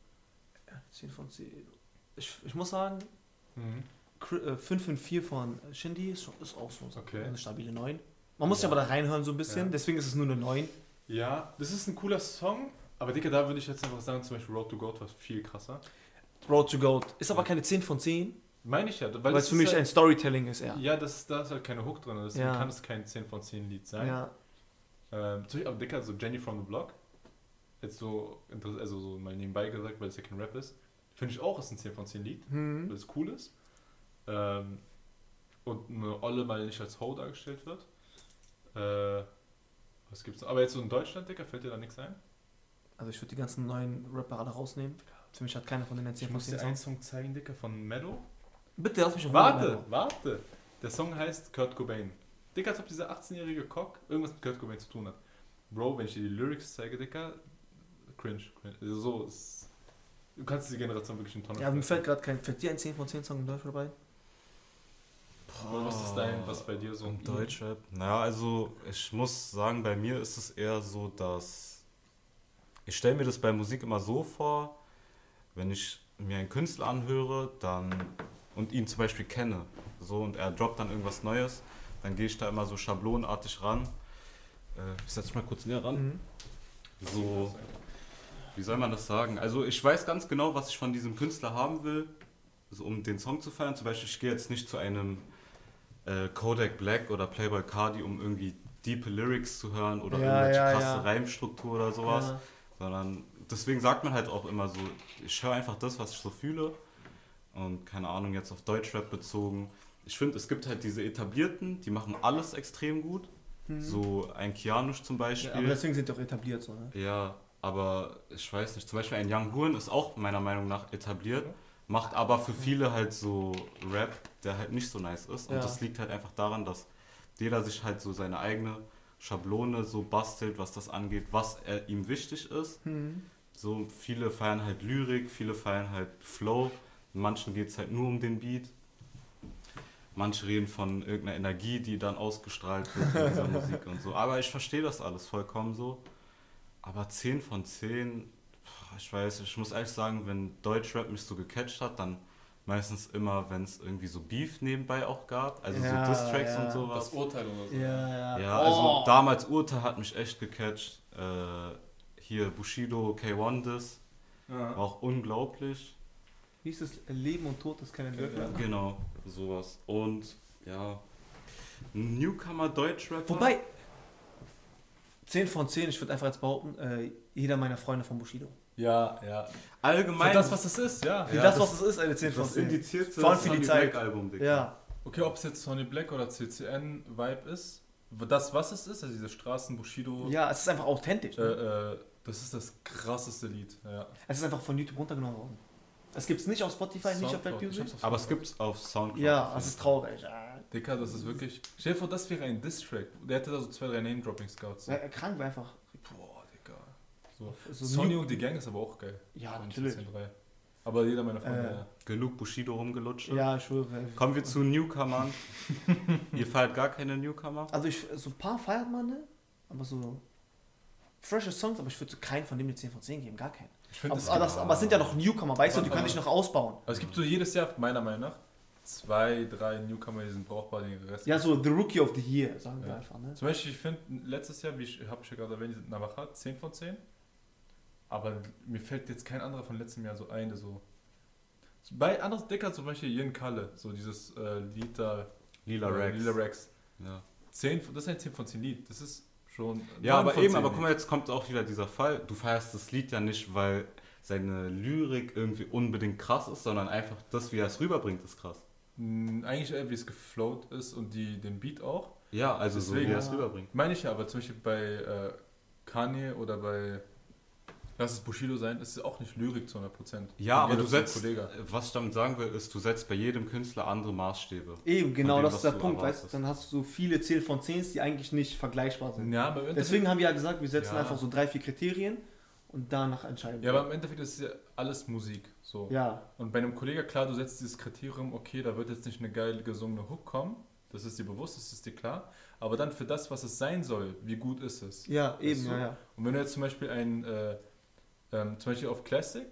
10 von 10. Ich, ich muss sagen, Mhm. 5 von 4 von Shindy ist, ist auch so Okay. eine stabile 9. Man muss ja Ja. aber da reinhören so ein bisschen, Ja. deswegen ist es nur eine 9. Ja, das ist ein cooler Song, aber Digga, da würde ich jetzt einfach sagen, zum Beispiel Road to God war viel krasser. Road to Goat. Ist aber keine 10 von 10, Meine ich ja, weil, es für mich halt, ein Storytelling ist, Ja, eher. das, da ist halt keine Hook drin, deswegen Ja. kann es kein 10 von 10 Lied sein. Ja. Ähm, aber Dicker, so Jenny from the Block, jetzt so, also so mal nebenbei gesagt, weil es ja kein Rap ist, finde ich auch, ist ein 10 von 10 Lied, weil Hm. es cool ist. Ähm, und eine Olle mal nicht als Ho dargestellt wird. Äh, was gibt's noch? Aber jetzt so in Deutschland, Dicker, fällt dir da nichts ein? Also ich würde die ganzen neuen Rapper alle rausnehmen. Für mich hat keiner von denen 10 Ich muss 10 dir einen. Song zeigen, Dicker, von Meadow. Bitte lass mich Ruhe, Warte, Mero. warte. Der Song heißt Kurt Cobain. Dicker, als ob dieser 18-jährige Cock irgendwas mit Kurt Cobain zu tun hat. Bro, wenn ich dir die Lyrics zeige, Dicker, cringe. cringe. Also so ist. Du kannst die Generation wirklich in Tonne Ja, mir fällt gerade kein. Fällt dir ein 10 von 10 Song in Deutsch dabei? Oder was ist dein, was bei dir so Im Deutschrap? Naja, also ich muss sagen, bei mir ist es eher so, dass ich stelle mir das bei Musik immer so vor, wenn ich mir einen Künstler anhöre dann und ihn zum Beispiel kenne, so und er droppt dann irgendwas Neues, dann gehe ich da immer so schablonartig ran. Äh, ich setze mich mal kurz näher ran. Mhm. So, wie soll man das sagen? Also ich weiß ganz genau, was ich von diesem Künstler haben will, also um den Song zu feiern. Zum Beispiel, ich gehe jetzt nicht zu einem äh, Kodak Black oder Playboy Cardi, um irgendwie diepe Lyrics zu hören oder Ja, irgendwelche ja, krasse ja. Reimstruktur oder sowas. Sondern deswegen sagt man halt auch immer so, ich höre einfach das, was ich so fühle. Und keine Ahnung, jetzt auf Deutschrap bezogen. Ich finde, es gibt halt diese etablierten, die machen alles extrem gut. Mhm. So ein Kianush zum Beispiel. Ja, aber deswegen sind die auch etabliert so, ne? Ja, aber ich weiß nicht. Zum Beispiel ein Young Huren ist auch meiner Meinung nach etabliert, macht aber für viele halt so Rap, der halt nicht so nice ist. Und Ja. das liegt halt einfach daran, dass jeder sich halt so seine eigene Schablone so bastelt, was das angeht, was er, ihm wichtig ist. Mhm. So viele feiern halt Lyrik, viele feiern halt Flow. Manchen geht es halt nur um den Beat. Manche reden von irgendeiner Energie, die dann ausgestrahlt wird in dieser Musik und so. Aber ich verstehe das alles vollkommen so. Aber 10 von 10, pf, ich weiß, ich muss ehrlich sagen, wenn Deutschrap mich so gecatcht hat, dann meistens immer, wenn es irgendwie so Beef nebenbei auch gab. Also Ja, so Distracks ja. und sowas. Das Urteil oder so. Ja, ja. Ja, Oh. also damals Urteil hat mich echt gecatcht. Äh, hier Bushido K1 Diss war auch unglaublich. Wie ist es? Leben und Tod ist keine Glück. Ja. Genau, sowas. Und ja, Newcomer Deutschrapper. Wobei, 10 von 10, ich würde einfach jetzt behaupten, äh, jeder meiner Freunde von Bushido. Ja, ja. allgemein Für das, was es ist, ja. Für Ja, das, das- was es ist, eine 10 von das 10. indizierte Vor allem für die Sonny Zeit. Black Album, Digga. Ja, Okay, ob es jetzt Sony Black oder CCN-Vibe ist, das, was es ist, also diese Straßen-Bushido, ja, es ist einfach authentisch. äh, Ne? äh, das ist das krasseste Lied. Ja. Es ist einfach von YouTube runtergenommen worden. Es gibt es nicht auf Spotify, nicht auf Soundcloud, hab's auf Aber es Soundcloud. gibt's auf Soundcloud. Ja, es ist traurig. Ja. Dicker, das ist wirklich. Stell dir vor, das wäre ein Diss-Track. Der hätte da so zwei, drei Name-Dropping-Scouts. Ja, krank war einfach. Boah, Digga. So. So Sonny und die Gang ist aber auch geil. Ja, Von natürlich. 14.3. Aber jeder meiner Freunde, Äh. ja. Genug Bushido rumgelutscht. Ja, ich schwöre. Kommen wir zu Newcomern. Ihr feiert gar keine Newcomer? Also ich, so ein paar feiert man, ne? Aber so frische Songs, aber ich würde keinen von dem eine 10 von 10 geben, gar keinen. Ich finde, Aber, das, aber es sind ja noch Newcomer, weißt du, die können dich noch ausbauen. aber es gibt so jedes Jahr, meiner Meinung nach, zwei, drei Newcomer, die sind brauchbar, den Rest. Ja, so The Rookie of the Year, sagen wir Ja. einfach. Ne? Zum Beispiel, ich finde, letztes Jahr, wie ich habe ich ja gerade erwähnt, Navaja 10 von 10. Aber mir fällt jetzt kein anderer von letztem Jahr so ein, der so. Bei anderen Dicker zum Beispiel Jen Kalle, so dieses äh, Lied da. Lila äh, Rex. Lila Rex. Ja, 10, von- das ist ein 10 von 10 Lied. Das ist schon. ja 9 aber eben, 10 aber guck mal, jetzt kommt auch wieder dieser Fall. Du feierst das Lied ja nicht, weil seine Lyrik irgendwie unbedingt krass ist, sondern einfach das, wie er es rüberbringt, ist krass. Eigentlich eher, wie es geflowt ist und die, den Beat auch. Ja, also so, wie Deswegen- er es rüberbringt. Meine ich ja, aber zum Beispiel bei äh, Kanye oder bei. Lass es Bushido sein, ist es auch nicht Lyrik zu 100%. Ja, aber du setzt, Kollege. was ich damit sagen will, ist, du setzt bei jedem Künstler andere Maßstäbe. Eben, genau, dem, das ist der Punkt, weißt erwartest. du? Dann hast du so viele 10 von 10, die eigentlich nicht vergleichbar sind. Ja, Deswegen haben wir ja gesagt, wir setzen Ja. einfach so drei, vier Kriterien und danach entscheiden ja, aber im Endeffekt ist ja alles Musik. So. Ja, Und bei einem Kollegen, klar, du setzt dieses Kriterium, okay, da wird jetzt nicht eine geil gesungene Hook kommen. Das ist dir bewusst, das ist dir klar. Aber dann für das, was es sein soll, wie gut ist es? ja, eben, du? ja, ja. Und wenn du jetzt zum Beispiel ein, äh, ähm, zum Beispiel auf Classic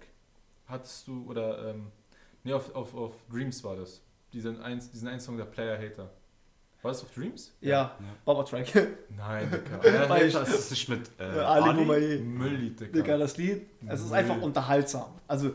hattest du, oder, ähm, nee, auf, auf, auf Dreams war das. Diesen, eins, diesen einen Song, der Player Hater. Das auf Dreams? Ja, Baba-Track. Nein, Digga. Ja, Weil das ist nicht mit äh, Ali Ali. Boumaier. Mülllied, Digga. Digga, das Lied, es ist einfach unterhaltsam. Also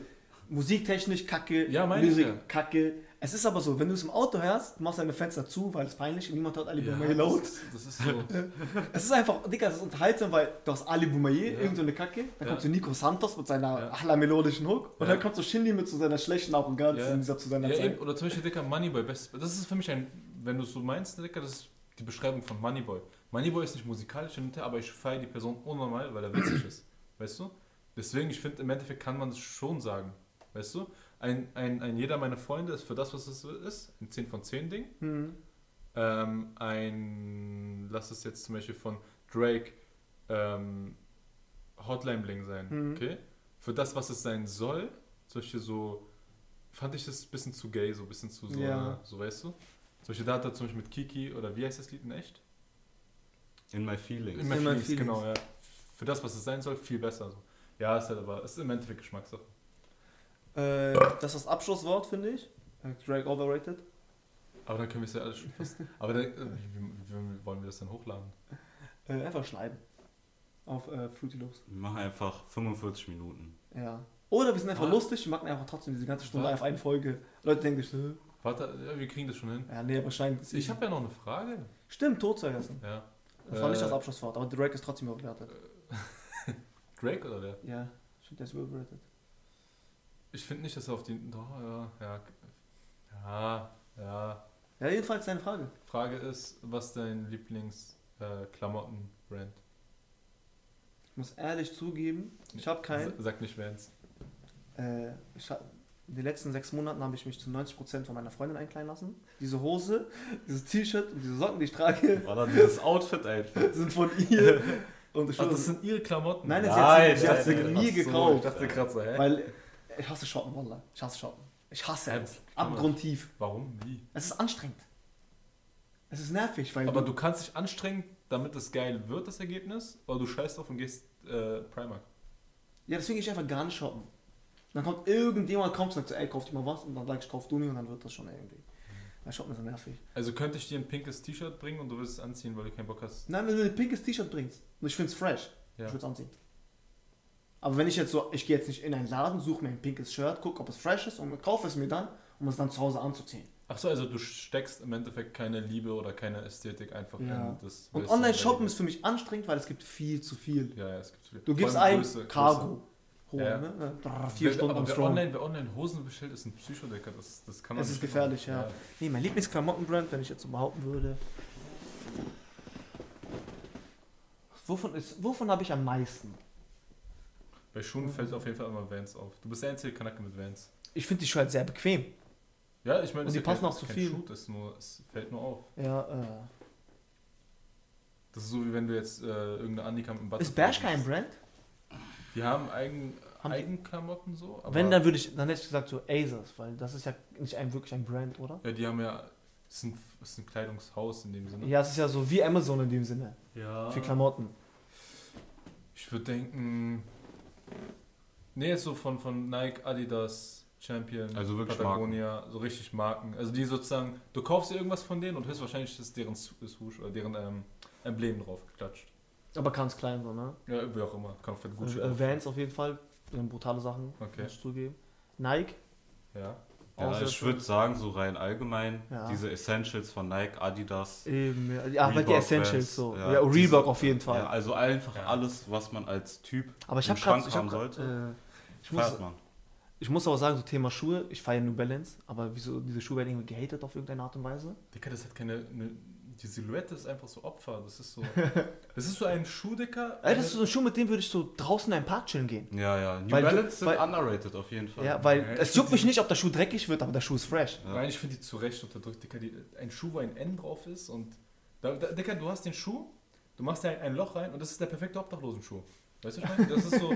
musiktechnisch kacke, Ja, Musik ja. kacke. Es ist aber so, wenn du es im Auto hörst, machst du deine Fenster zu, weil es peinlich und niemand hört Ali Ja, Boumaier laut. das, ist- das ist so. Es ist einfach, Digga, es ist unterhaltsam, weil du hast Ali Boumaier, Ja. irgend so eine Kacke, dann Ja. kommt so Nico Santos mit seiner Ja. achla melodischen Hook und Ja. dann kommt so Shindy mit so seiner schlechten Arroganz Ja. in dieser zu seiner Ja, Zeit. eben, oder zum Beispiel, Dicker, Moneyboy. Das ist für mich ein, wenn du es so meinst, Dicker, das ist die Beschreibung von Moneyboy. Moneyboy ist nicht musikalisch aber ich feiere die Person unnormal, weil er witzig ist. Weißt du? Deswegen, ich finde, im Endeffekt kann man das schon sagen. Weißt du? Ein, ein, ein jeder meiner Freunde ist für das, was es ist, ein 10 von 10 Ding. Hm. Ähm, ein, lass es jetzt zum Beispiel von Drake ähm, Hotline Bling sein, Mhm. okay? Für das, was es sein soll, solche so, fand ich das ein bisschen zu gay, so ein bisschen zu so, Ja. so weißt du? Zum Beispiel da hat er zum Beispiel mit Kiki, oder wie heißt das Lied in echt? In my feelings. In my In My feelings, Feelings. genau, ja. Für das, was es sein soll, viel besser. So. Ja, ist halt aber, ist im Endeffekt Geschmackssache. Äh, das ist das Abschlusswort, finde ich. Drake overrated. Aber dann können wir es ja alles schon fast. Aber dann, äh, wie, wie, wie wollen wir das dann hochladen? Äh, einfach schneiden. Auf äh, Fruity Loops. Wir machen einfach 45 Minuten. Ja. Oder wir sind einfach Ah. lustig, wir machen einfach trotzdem diese ganze Stunde Was? auf eine Folge. Leute denken sich, äh, Warte, ja, wir kriegen das schon hin. ja, nee, schneiden. Ich habe ja noch eine Frage. Stimmt, tot zu essen. Ja. Das war nicht Äh, das Abschlusswort, aber Drake ist trotzdem überbewertet. Drake oder wer? Ja, stimmt, der ist überbewertet. Ich finde nicht, dass er auf die. Doch, ja, ja. Ja, ja. Ja, jedenfalls deine Frage. Frage ist, was dein Lieblings-Klamotten-Brand? Ich muss ehrlich zugeben, ich habe keinen. Sag nicht Vans. Äh, ich hab, in den letzten sechs Monaten habe ich mich zu 90% von meiner Freundin einkleiden lassen. Diese Hose, dieses T-Shirt und diese Socken, die ich trage, da dieses Outfit einfach. sind von ihr. Und ich Ach, das sind ihre Klamotten? Nein, das Nein, ist jetzt, sie hat sie nein, mir Ach so, gekauft. Ich dachte gerade so, hä? Weil ich hasse Shoppen, Wallah. Ich hasse Shoppen. Ich hasse Hä, es. Abgrundtief. Warum? Wie? Es ist anstrengend. Es ist nervig, weil Aber du kannst dich anstrengen, damit es geil wird, das Ergebnis, oder du scheißt auf und gehst äh, Primark. Ja, deswegen gehe ich einfach gar nicht shoppen. Und dann kommt irgendjemand kommt und sagt so, ey, kauf dir mal was und dann sag ich, kauf du mir und dann wird das schon irgendwie. Weil shoppen ist so nervig. Also könnte ich dir ein pinkes T-Shirt bringen und du willst es anziehen, weil du keinen Bock hast. Nein, wenn du ein pinkes T-Shirt bringst und ich finde es fresh, Ja. ich würde es anziehen. Aber wenn ich jetzt so, ich gehe jetzt nicht in einen Laden, suche mir ein pinkes Shirt, gucke, ob es fresh ist und kaufe es mir dann, um es dann zu Hause anzuziehen. Achso, also du steckst im Endeffekt keine Liebe oder keine Ästhetik einfach Ja. in das. Und Online-Shoppen ist für mich anstrengend, weil es gibt viel zu viel. Ja, ja, es gibt viel. Du gibst ein Größe- Cargo. Hoch, Ja. ne? Drrr. Vier Wer- Stunden aber am wer online, wer online Hosen bestellt, ist ein Psychodecker. Das, das kann man Es ist gefährlich, machen. ja. Nee, mein Lieblingsklamottenbrand, wenn ich jetzt so behaupten würde. Wovon, ist- wovon habe ich am meisten? Bei Schuhen fällt auf jeden Fall immer Vans auf. Du bist der einzige Kanacke mit Vans. Ich finde die Schuhe halt sehr bequem. Ja, ich meine, Und die ist passen kein, auch zu ist viel. es, ist nur, es fällt nur auf. Ja, äh. Das ist so, wie wenn du jetzt äh, irgendeine Annika mit dem Butterfly Ist Bershka ein. Brand? Die haben eigen, Haben Eigenklamotten so. Wenn, dann würde ich, dann hätte ich gesagt so Asos, weil das ist ja nicht ein, wirklich ein Brand, oder? Ja, die haben ja. Es ist, ein, es ist ein Kleidungshaus in dem Sinne. Ja, es ist ja so wie Amazon in dem Sinne. Ja. Für Klamotten. Ich würde denken. Nee, jetzt so von, von Nike, Adidas, Champion, Also wirklich Patagonia, so richtig Marken. Also die sozusagen, du kaufst dir irgendwas von denen und höchstwahrscheinlich ist deren Swoosh oder deren ähm, Emblem drauf geklatscht. Aber ganz klein so, ne? Ja, irgendwie auch immer. Kann fett Gucci Äh, drauf. Vans auf jeden Fall. Brutale Sachen. Okay. Muss ich zugeben. Nike. Ja. Ja, Auch ich würde sagen, so rein allgemein, Ja. diese Essentials von Nike, Adidas. Eben, ja, aber die Reebok, Essentials Vans, so. ja, Ja, Reebok diese- auf jeden Fall. Ja, also einfach Ja. alles, was man als Typ aber ich im. Schrank Ich, haben hab grad, sollte, äh, ich, muss, man. ich muss aber sagen, so Thema Schuhe, ich feiere New Balance, aber wieso diese Schuhe werden irgendwie gehatet auf irgendeine Art und Weise? Dicker, das hat keine. Ne, die Silhouette ist einfach so Opfer. Das ist so. das ist so ein Schuh, Dicker. Ey, das ist so ein Schuh, mit dem würde ich so draußen in einem Park chillen gehen. Ja, ja. New Weil du- Balance sind weil- underrated auf jeden Fall. Ja, weil Ja, es juckt mich nicht, ob der Schuh dreckig wird, aber der Schuh ist fresh. Ja. Nein, ich finde die zu Recht unterdrückt, Dicker. Die, ein Schuh, wo ein N drauf ist und. Da, da, Dicker, du hast den Schuh, du machst da ein, ein Loch rein und das ist der perfekte Obdachlosenschuh. Weißt du, was ich meine? Das ist so.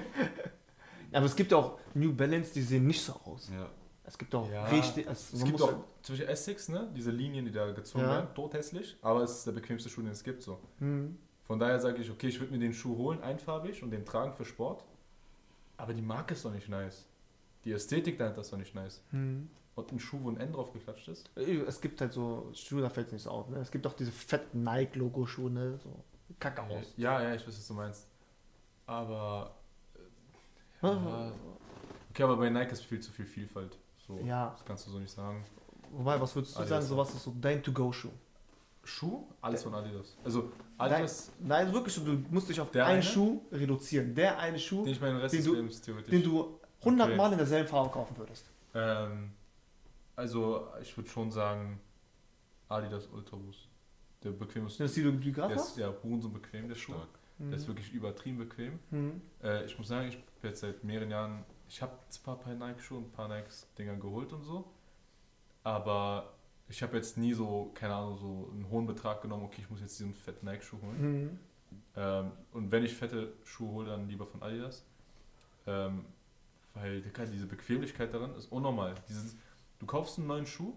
Aber es gibt ja auch New Balance, die sehen nicht so aus. Ja. Es gibt auch Ja. richtig. Es, Es gibt auch zum Beispiel Essex, ne? Diese Linien, die da gezogen Ja. werden, tothässlich, aber es ist der bequemste Schuh, den es gibt. So. Hm. Von daher sage ich, okay, ich würde mir den Schuh holen, einfarbig und den tragen für Sport. Aber die Marke ist doch nicht nice. Die Ästhetik dahinter ist doch nicht nice. Hm. Und ein Schuh, wo ein N drauf geklatscht ist. Es gibt halt so Schuhe, da fällt es nicht so auf. Ne? Es gibt auch diese fetten Nike-Logo-Schuhe, ne? So kacke aus. Ja, ja, ich weiß, was du meinst. Aber. Ja. Ja. Okay, aber bei Nike ist viel zu viel Vielfalt. So, Ja. Das kannst du so nicht sagen. Wobei, was würdest du Adidas. sagen, so was ist so dein To-Go-Schuh? Schuh, alles von Adidas. Also, Adidas, Nein, nein, wirklich so, du musst dich auf einen eine? Schuh reduzieren. Der eine Schuh, den ich meinen Rest den du- Lebens theoretisch. den du 100 Okay. Mal in derselben Farbe kaufen würdest. Ähm, also, ich würde schon sagen, Adidas Ultra Boost. Der bequemste. Das ist die, die du gerade Der hast? ist ja so bequem, der Schuh. Mhm. Der ist wirklich übertrieben bequem. Mhm. Äh, ich muss sagen, ich habe jetzt seit mehreren Jahren, ich habe zwar ein paar Nike-Schuhe und ein paar Nike-Dinger geholt und so, aber ich habe jetzt nie so, keine Ahnung, so einen hohen Betrag genommen, okay, ich muss jetzt diesen fetten Nike-Schuh holen. Mhm. Ähm, und wenn ich fette Schuhe hole, dann lieber von Adidas. Ähm, weil, Digga, diese Bequemlichkeit darin ist unnormal. Dieses, du kaufst einen neuen Schuh,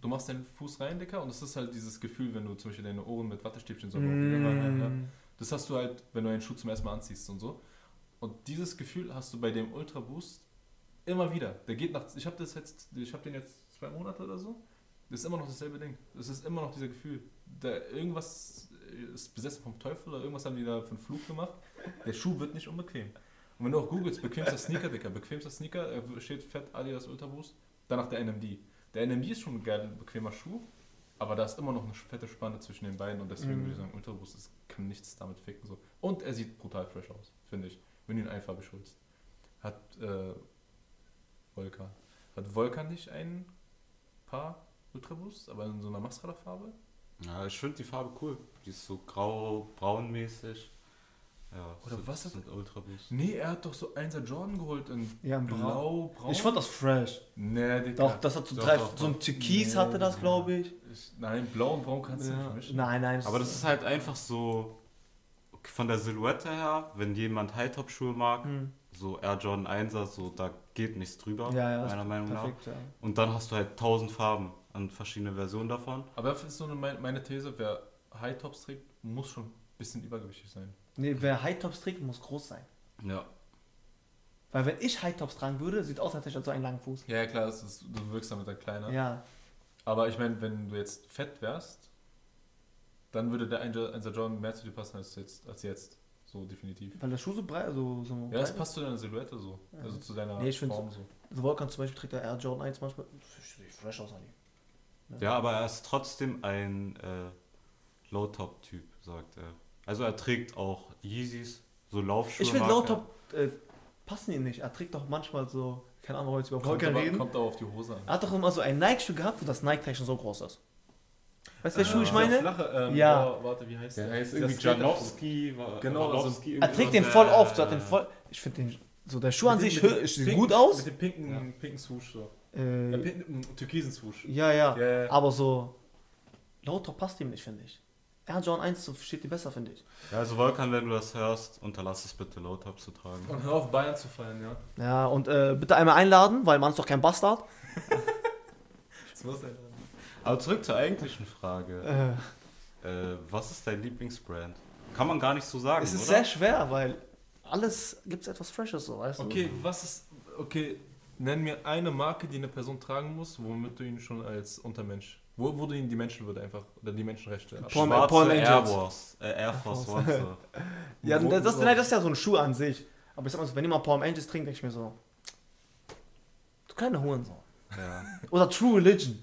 du machst deinen Fuß rein, Dicker, und das ist halt dieses Gefühl, wenn du zum Beispiel deine Ohren mit Wattestäbchen so Mhm. Das hast du halt, wenn du einen Schuh zum ersten Mal anziehst und so. Und dieses Gefühl hast du bei dem Ultra Boost immer wieder. Der geht nach, ich habe das jetzt, ich habe den jetzt zwei Monate oder so. Das ist immer noch dasselbe Ding. Das ist immer noch dieser Gefühl. Da irgendwas ist besessen vom Teufel oder irgendwas haben die da für einen Flug gemacht. Der Schuh wird nicht unbequem. Und wenn du auch googelst, bequemster Sneaker, Dicker, bequemster Sneaker, äh, steht fett Adidas Ultra Boost, danach der NMD. Der NMD ist schon ein geiler, bequemer Schuh, aber da ist immer noch eine fette Spanne zwischen den beiden und deswegen Mhm. würde ich sagen, Ultra Boost kann nichts damit ficken. So. Und er sieht brutal fresh aus, finde ich, wenn du ihn einfarbig holst. Hat äh, Volkan. Hat Volkan nicht ein paar Ultra Boosts, aber in so einer Mascara-Farbe? Ja, ich finde die Farbe cool. Die ist so grau-braun-mäßig. Ja, Oder so, was hat- sind Ultra Boost. Nee, er hat doch so einser Jordan geholt in Ja, in blau, braun. Ich fand das fresh. Nee, Digga. Doch, das hat so Doch, drei, doch, so ein. Türkis Nee, hatte das, glaube ich. Ich, nein, blau und braun kannst du nicht Ja. vermischen. Nein, nein. Aber das ist halt einfach so von der Silhouette her, wenn jemand High-Top-Schuhe mag, Hm. so Air Jordan 1er, so da geht nichts drüber, Ja, ja, meiner Meinung perfekt, ja. nach. Und dann hast du halt tausend Farben an verschiedene Versionen davon. Aber das ist so eine, meine, These, wer High Tops trägt, muss schon ein bisschen übergewichtig sein. Nee, wer High-Tops trägt, muss groß sein. Ja. Weil wenn ich High-Tops tragen würde, sieht aus, als hätte ich so einen langen Fuß. Ja, ja klar, das ist, du wirkst damit dann kleiner. Ja. Aber ich meine, wenn du jetzt fett wärst, dann würde der Einser Jordan mehr zu dir passen als jetzt. Als jetzt. So definitiv. Weil der Schuh so breit, also so Ja, breit das passt zu deiner Silhouette so. Also zu deiner Nee, ich Form so. Also Volkan zum Beispiel trägt der Air Jordan 1 manchmal. Sieht fresh aus, Ali. Ja, aber er ist trotzdem ein äh, Low-Top-Typ, sagt er. Also er trägt auch Yeezys, so Laufschuhe. Ich finde. Low-Top äh, passen ihm nicht. Er trägt doch manchmal so, keine Ahnung, heute über Volkan reden. kommt aber auf die Hose an. Er hat doch immer so ein Nike-Schuh gehabt, wo das Nike-Tag schon so groß ist. Weißt du, welchen Schuh ich Dieser meine? Flache, ähm, Ja. boah, warte, wie heißt Der der? heißt irgendwie Janowski. Genau, also Walowski, Er trägt den voll auf, so hat den voll. Ich finde den. So, der Schuh an sich sieht gut aus. Mit dem pinken, Ja. pinken Swoosh so. Äh, Ja, pinken, türkisen Swoosh. ja, ja, ja. Aber so. Low-Top passt ihm nicht, finde ich. Air Jordan 1 so steht dir besser, finde ich. Ja, also Volkan, wenn du das hörst, unterlass es bitte Low-Top zu tragen. Und hör auf Bayern zu fallen, ja. Ja, und äh, bitte einmal einladen, weil man ist doch kein Bastard. Das muss er Aber zurück zur eigentlichen Frage. Äh, Äh, was ist dein Lieblingsbrand? Kann man gar nicht so sagen, es ist oder? sehr schwer, weil alles gibt es etwas Freshes, so, weißt du? Okay, was ist. Okay, nenn mir eine Marke, die eine Person tragen muss, womit du ihn schon als Untermensch, wo, wo du ihn die Menschenwürde einfach, oder die Menschenrechte Schwarze Paul Air Angels. Force, äh, Air Force Force. One. Ja, Wo- das, das, nein, das ist ja so ein Schuh an sich. Aber ich sag mal so, wenn jemand Palm Angels trinkt, denke ich mir so, du kleiner Hurensohn. Ja, Oder True Religion.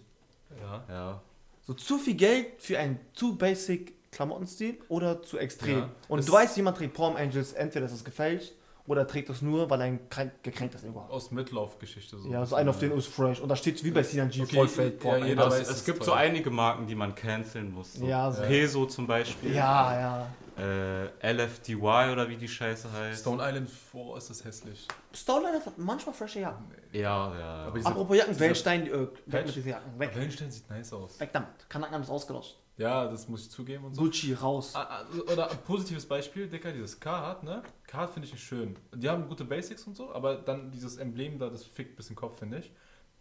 Ja. ja. So zu viel Geld für einen zu basic Klamottenstil oder zu extrem. Ja, Und das- du weißt, jemand trägt Palm Angels, entweder ist es gefälscht oder trägt das nur, weil er ein kränk- gekränkt ist irgendwo. Aus Mitlaufgeschichte so. Ja, so einer auf den ist fresh. Und da steht wie bei CNG Okay, voll ja, fake Palm jeder Angels. Aber weiß, es, es ist gibt teuer. so einige Marken, die man canceln muss. So. Ja, so. Peso zum Beispiel. Ja, ja. Äh, LFDY oder wie die Scheiße heißt. Stone Island, boah, ist das hässlich. Stoneline hat manchmal frische Jacken. Ja, ja. Aber diese- Apropos Jacken, Wellenstein, äh, weg mit diesen Jacken, weg. Wellenstein sieht nice aus. Weg damit. Kanaknam ist ausgelöscht. Ja, das muss ich zugeben und so. Gucci raus. Ah, ah, Oder ein positives Beispiel, Dicker, dieses Carhartt, ne? Carhartt finde ich nicht schön. Die haben gute Basics und so, aber dann dieses Emblem da, das fickt ein bisschen Kopf, finde ich.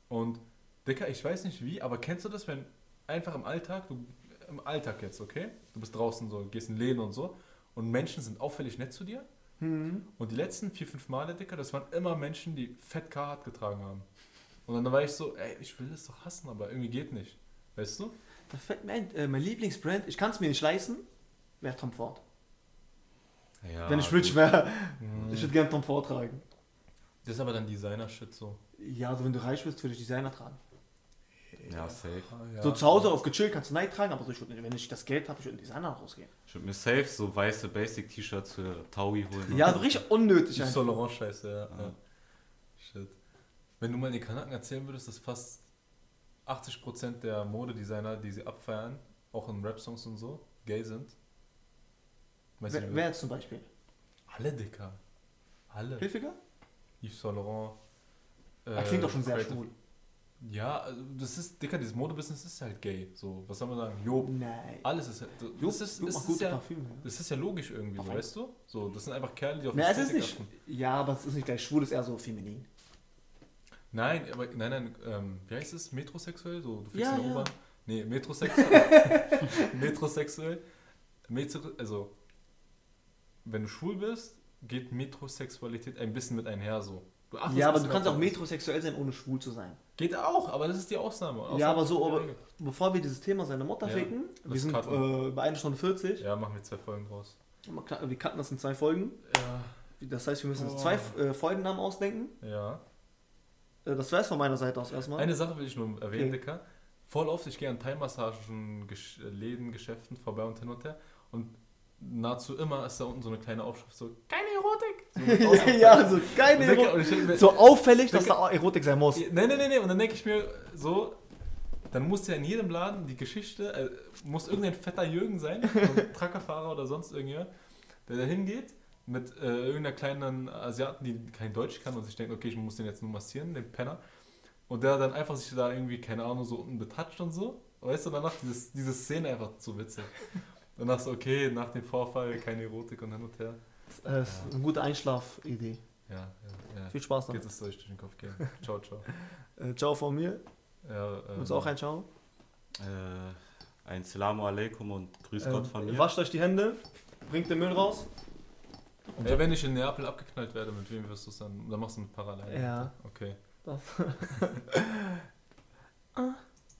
Und Dicker, ich weiß nicht wie, aber kennst du das, wenn einfach im Alltag, du, im Alltag jetzt, okay? Du bist draußen so, gehst in Läden und so und Menschen sind auffällig nett zu dir Hm. und die letzten vier, fünf Male, Dicker, das waren immer Menschen, die fett Carhartt getragen haben. Und dann war ich so, ey, ich will das doch hassen, aber irgendwie geht nicht. Weißt du? Da fällt mir ein, äh, mein Lieblingsbrand, ich kann es mir nicht leisten, wäre Tom Ford. ja, Wenn ich rich wäre, ich würde gerne Tom Ford tragen. Das ist aber dann Designer-Shit so. Ja, also wenn du reich bist, würde ich Designer tragen. Ja, safe. Ja. So zu Hause auf gechillt kannst du Nike tragen, aber so, ich würd, wenn ich das Geld habe, ich würde einen Designer rausgehen. Ich würde mir safe so weiße Basic-T-Shirts für Taui holen. Ja, so richtig unnötig Die einfach. Saint Laurent Scheiße, ja. Ja. ja. Shit. Wenn du mal den Kanaken erzählen würdest, dass fast 80% der Modedesigner, die sie abfeiern, auch in Rap-Songs und so, gay sind. Weißt du, Wer, wer jetzt zum Beispiel? Alle, Dicker. Alle. Hilfiger? Yves Saint Laurent. Er äh, klingt doch schon sehr Creative- schwul. Ja, also das ist, Dicker, dieses Modebusiness ist halt gay. So, was soll man sagen? Job. Nein. Alles ist halt. Jupp, Das ist, macht ist, gute ja, Parfüm. Ja. das ist ja logisch irgendwie, so, weißt du? So, das sind einfach Kerle, die auf Na, es ist nicht. achten. Ja, aber es ist nicht gleich schwul, es ist eher so feminin. Nein, aber nein, nein, ähm, wie heißt es? Metrosexuell? So, du Ja, in der ja. U-Bahn? Nee, metrosexuell. metrosexuell. Metro, also, wenn du schwul bist, geht Metrosexualität ein bisschen mit einher so. Du Ja, aber du kannst auch metrosexuell sein, ohne schwul zu sein. Geht auch, aber das ist die Ausnahme. Ausnahme Ja, aber so, aber bevor wir dieses Thema seine Mutter Ja, ficken, wir sind äh, bei 1 Stunde 40. Ja, machen wir zwei Folgen draus. Wir cutten das in zwei Folgen. Ja. Das heißt, wir müssen uns Oh. zwei äh, Folgennamen ausdenken. Ja. Äh, das wär's von meiner Seite aus erstmal. Eine Sache will ich nur erwähnen, Okay. Dicker. Voll oft, ich gehe an Thai-Massagen, Läden, Geschäften vorbei und hin und her. Und nahezu immer ist da unten so eine kleine Aufschrift, so, keine Erotik. So ja, so keine Erotik. So auffällig, dass Dicker- da Erotik sein muss. Nee, nee, nee, nee. Und dann denke ich mir so, dann muss ja in jedem Laden die Geschichte, äh, muss irgendein fetter Jürgen sein, so ein Truckerfahrer oder sonst irgendjemand, der da hingeht mit äh, irgendeiner kleinen Asiaten, die kein Deutsch kann und sich denkt, okay, ich muss den jetzt nur massieren, den Penner. Und der dann einfach sich da irgendwie, keine Ahnung, so unten betatscht und so. Weißt du, danach dieses, diese Szene einfach so witzig. Danach so, okay, nach dem Vorfall keine Erotik und hin und her. Das ist eine gute Einschlafidee. Ja, ja, ja. Viel Spaß noch. Geht es euch durch den Kopf gehen. Ciao, ciao. Äh, ciao von mir. Ja, ähm, du auch ein Ciao? Äh, ein Salamu alaikum und Grüß Ähm, Gott von mir. wascht euch die Hände, bringt den Müll raus. Ey, wenn ich in Neapel abgeknallt werde, mit wem wirst du es dann? Dann machst du mit Parallel. Ja. Okay. Das. ah.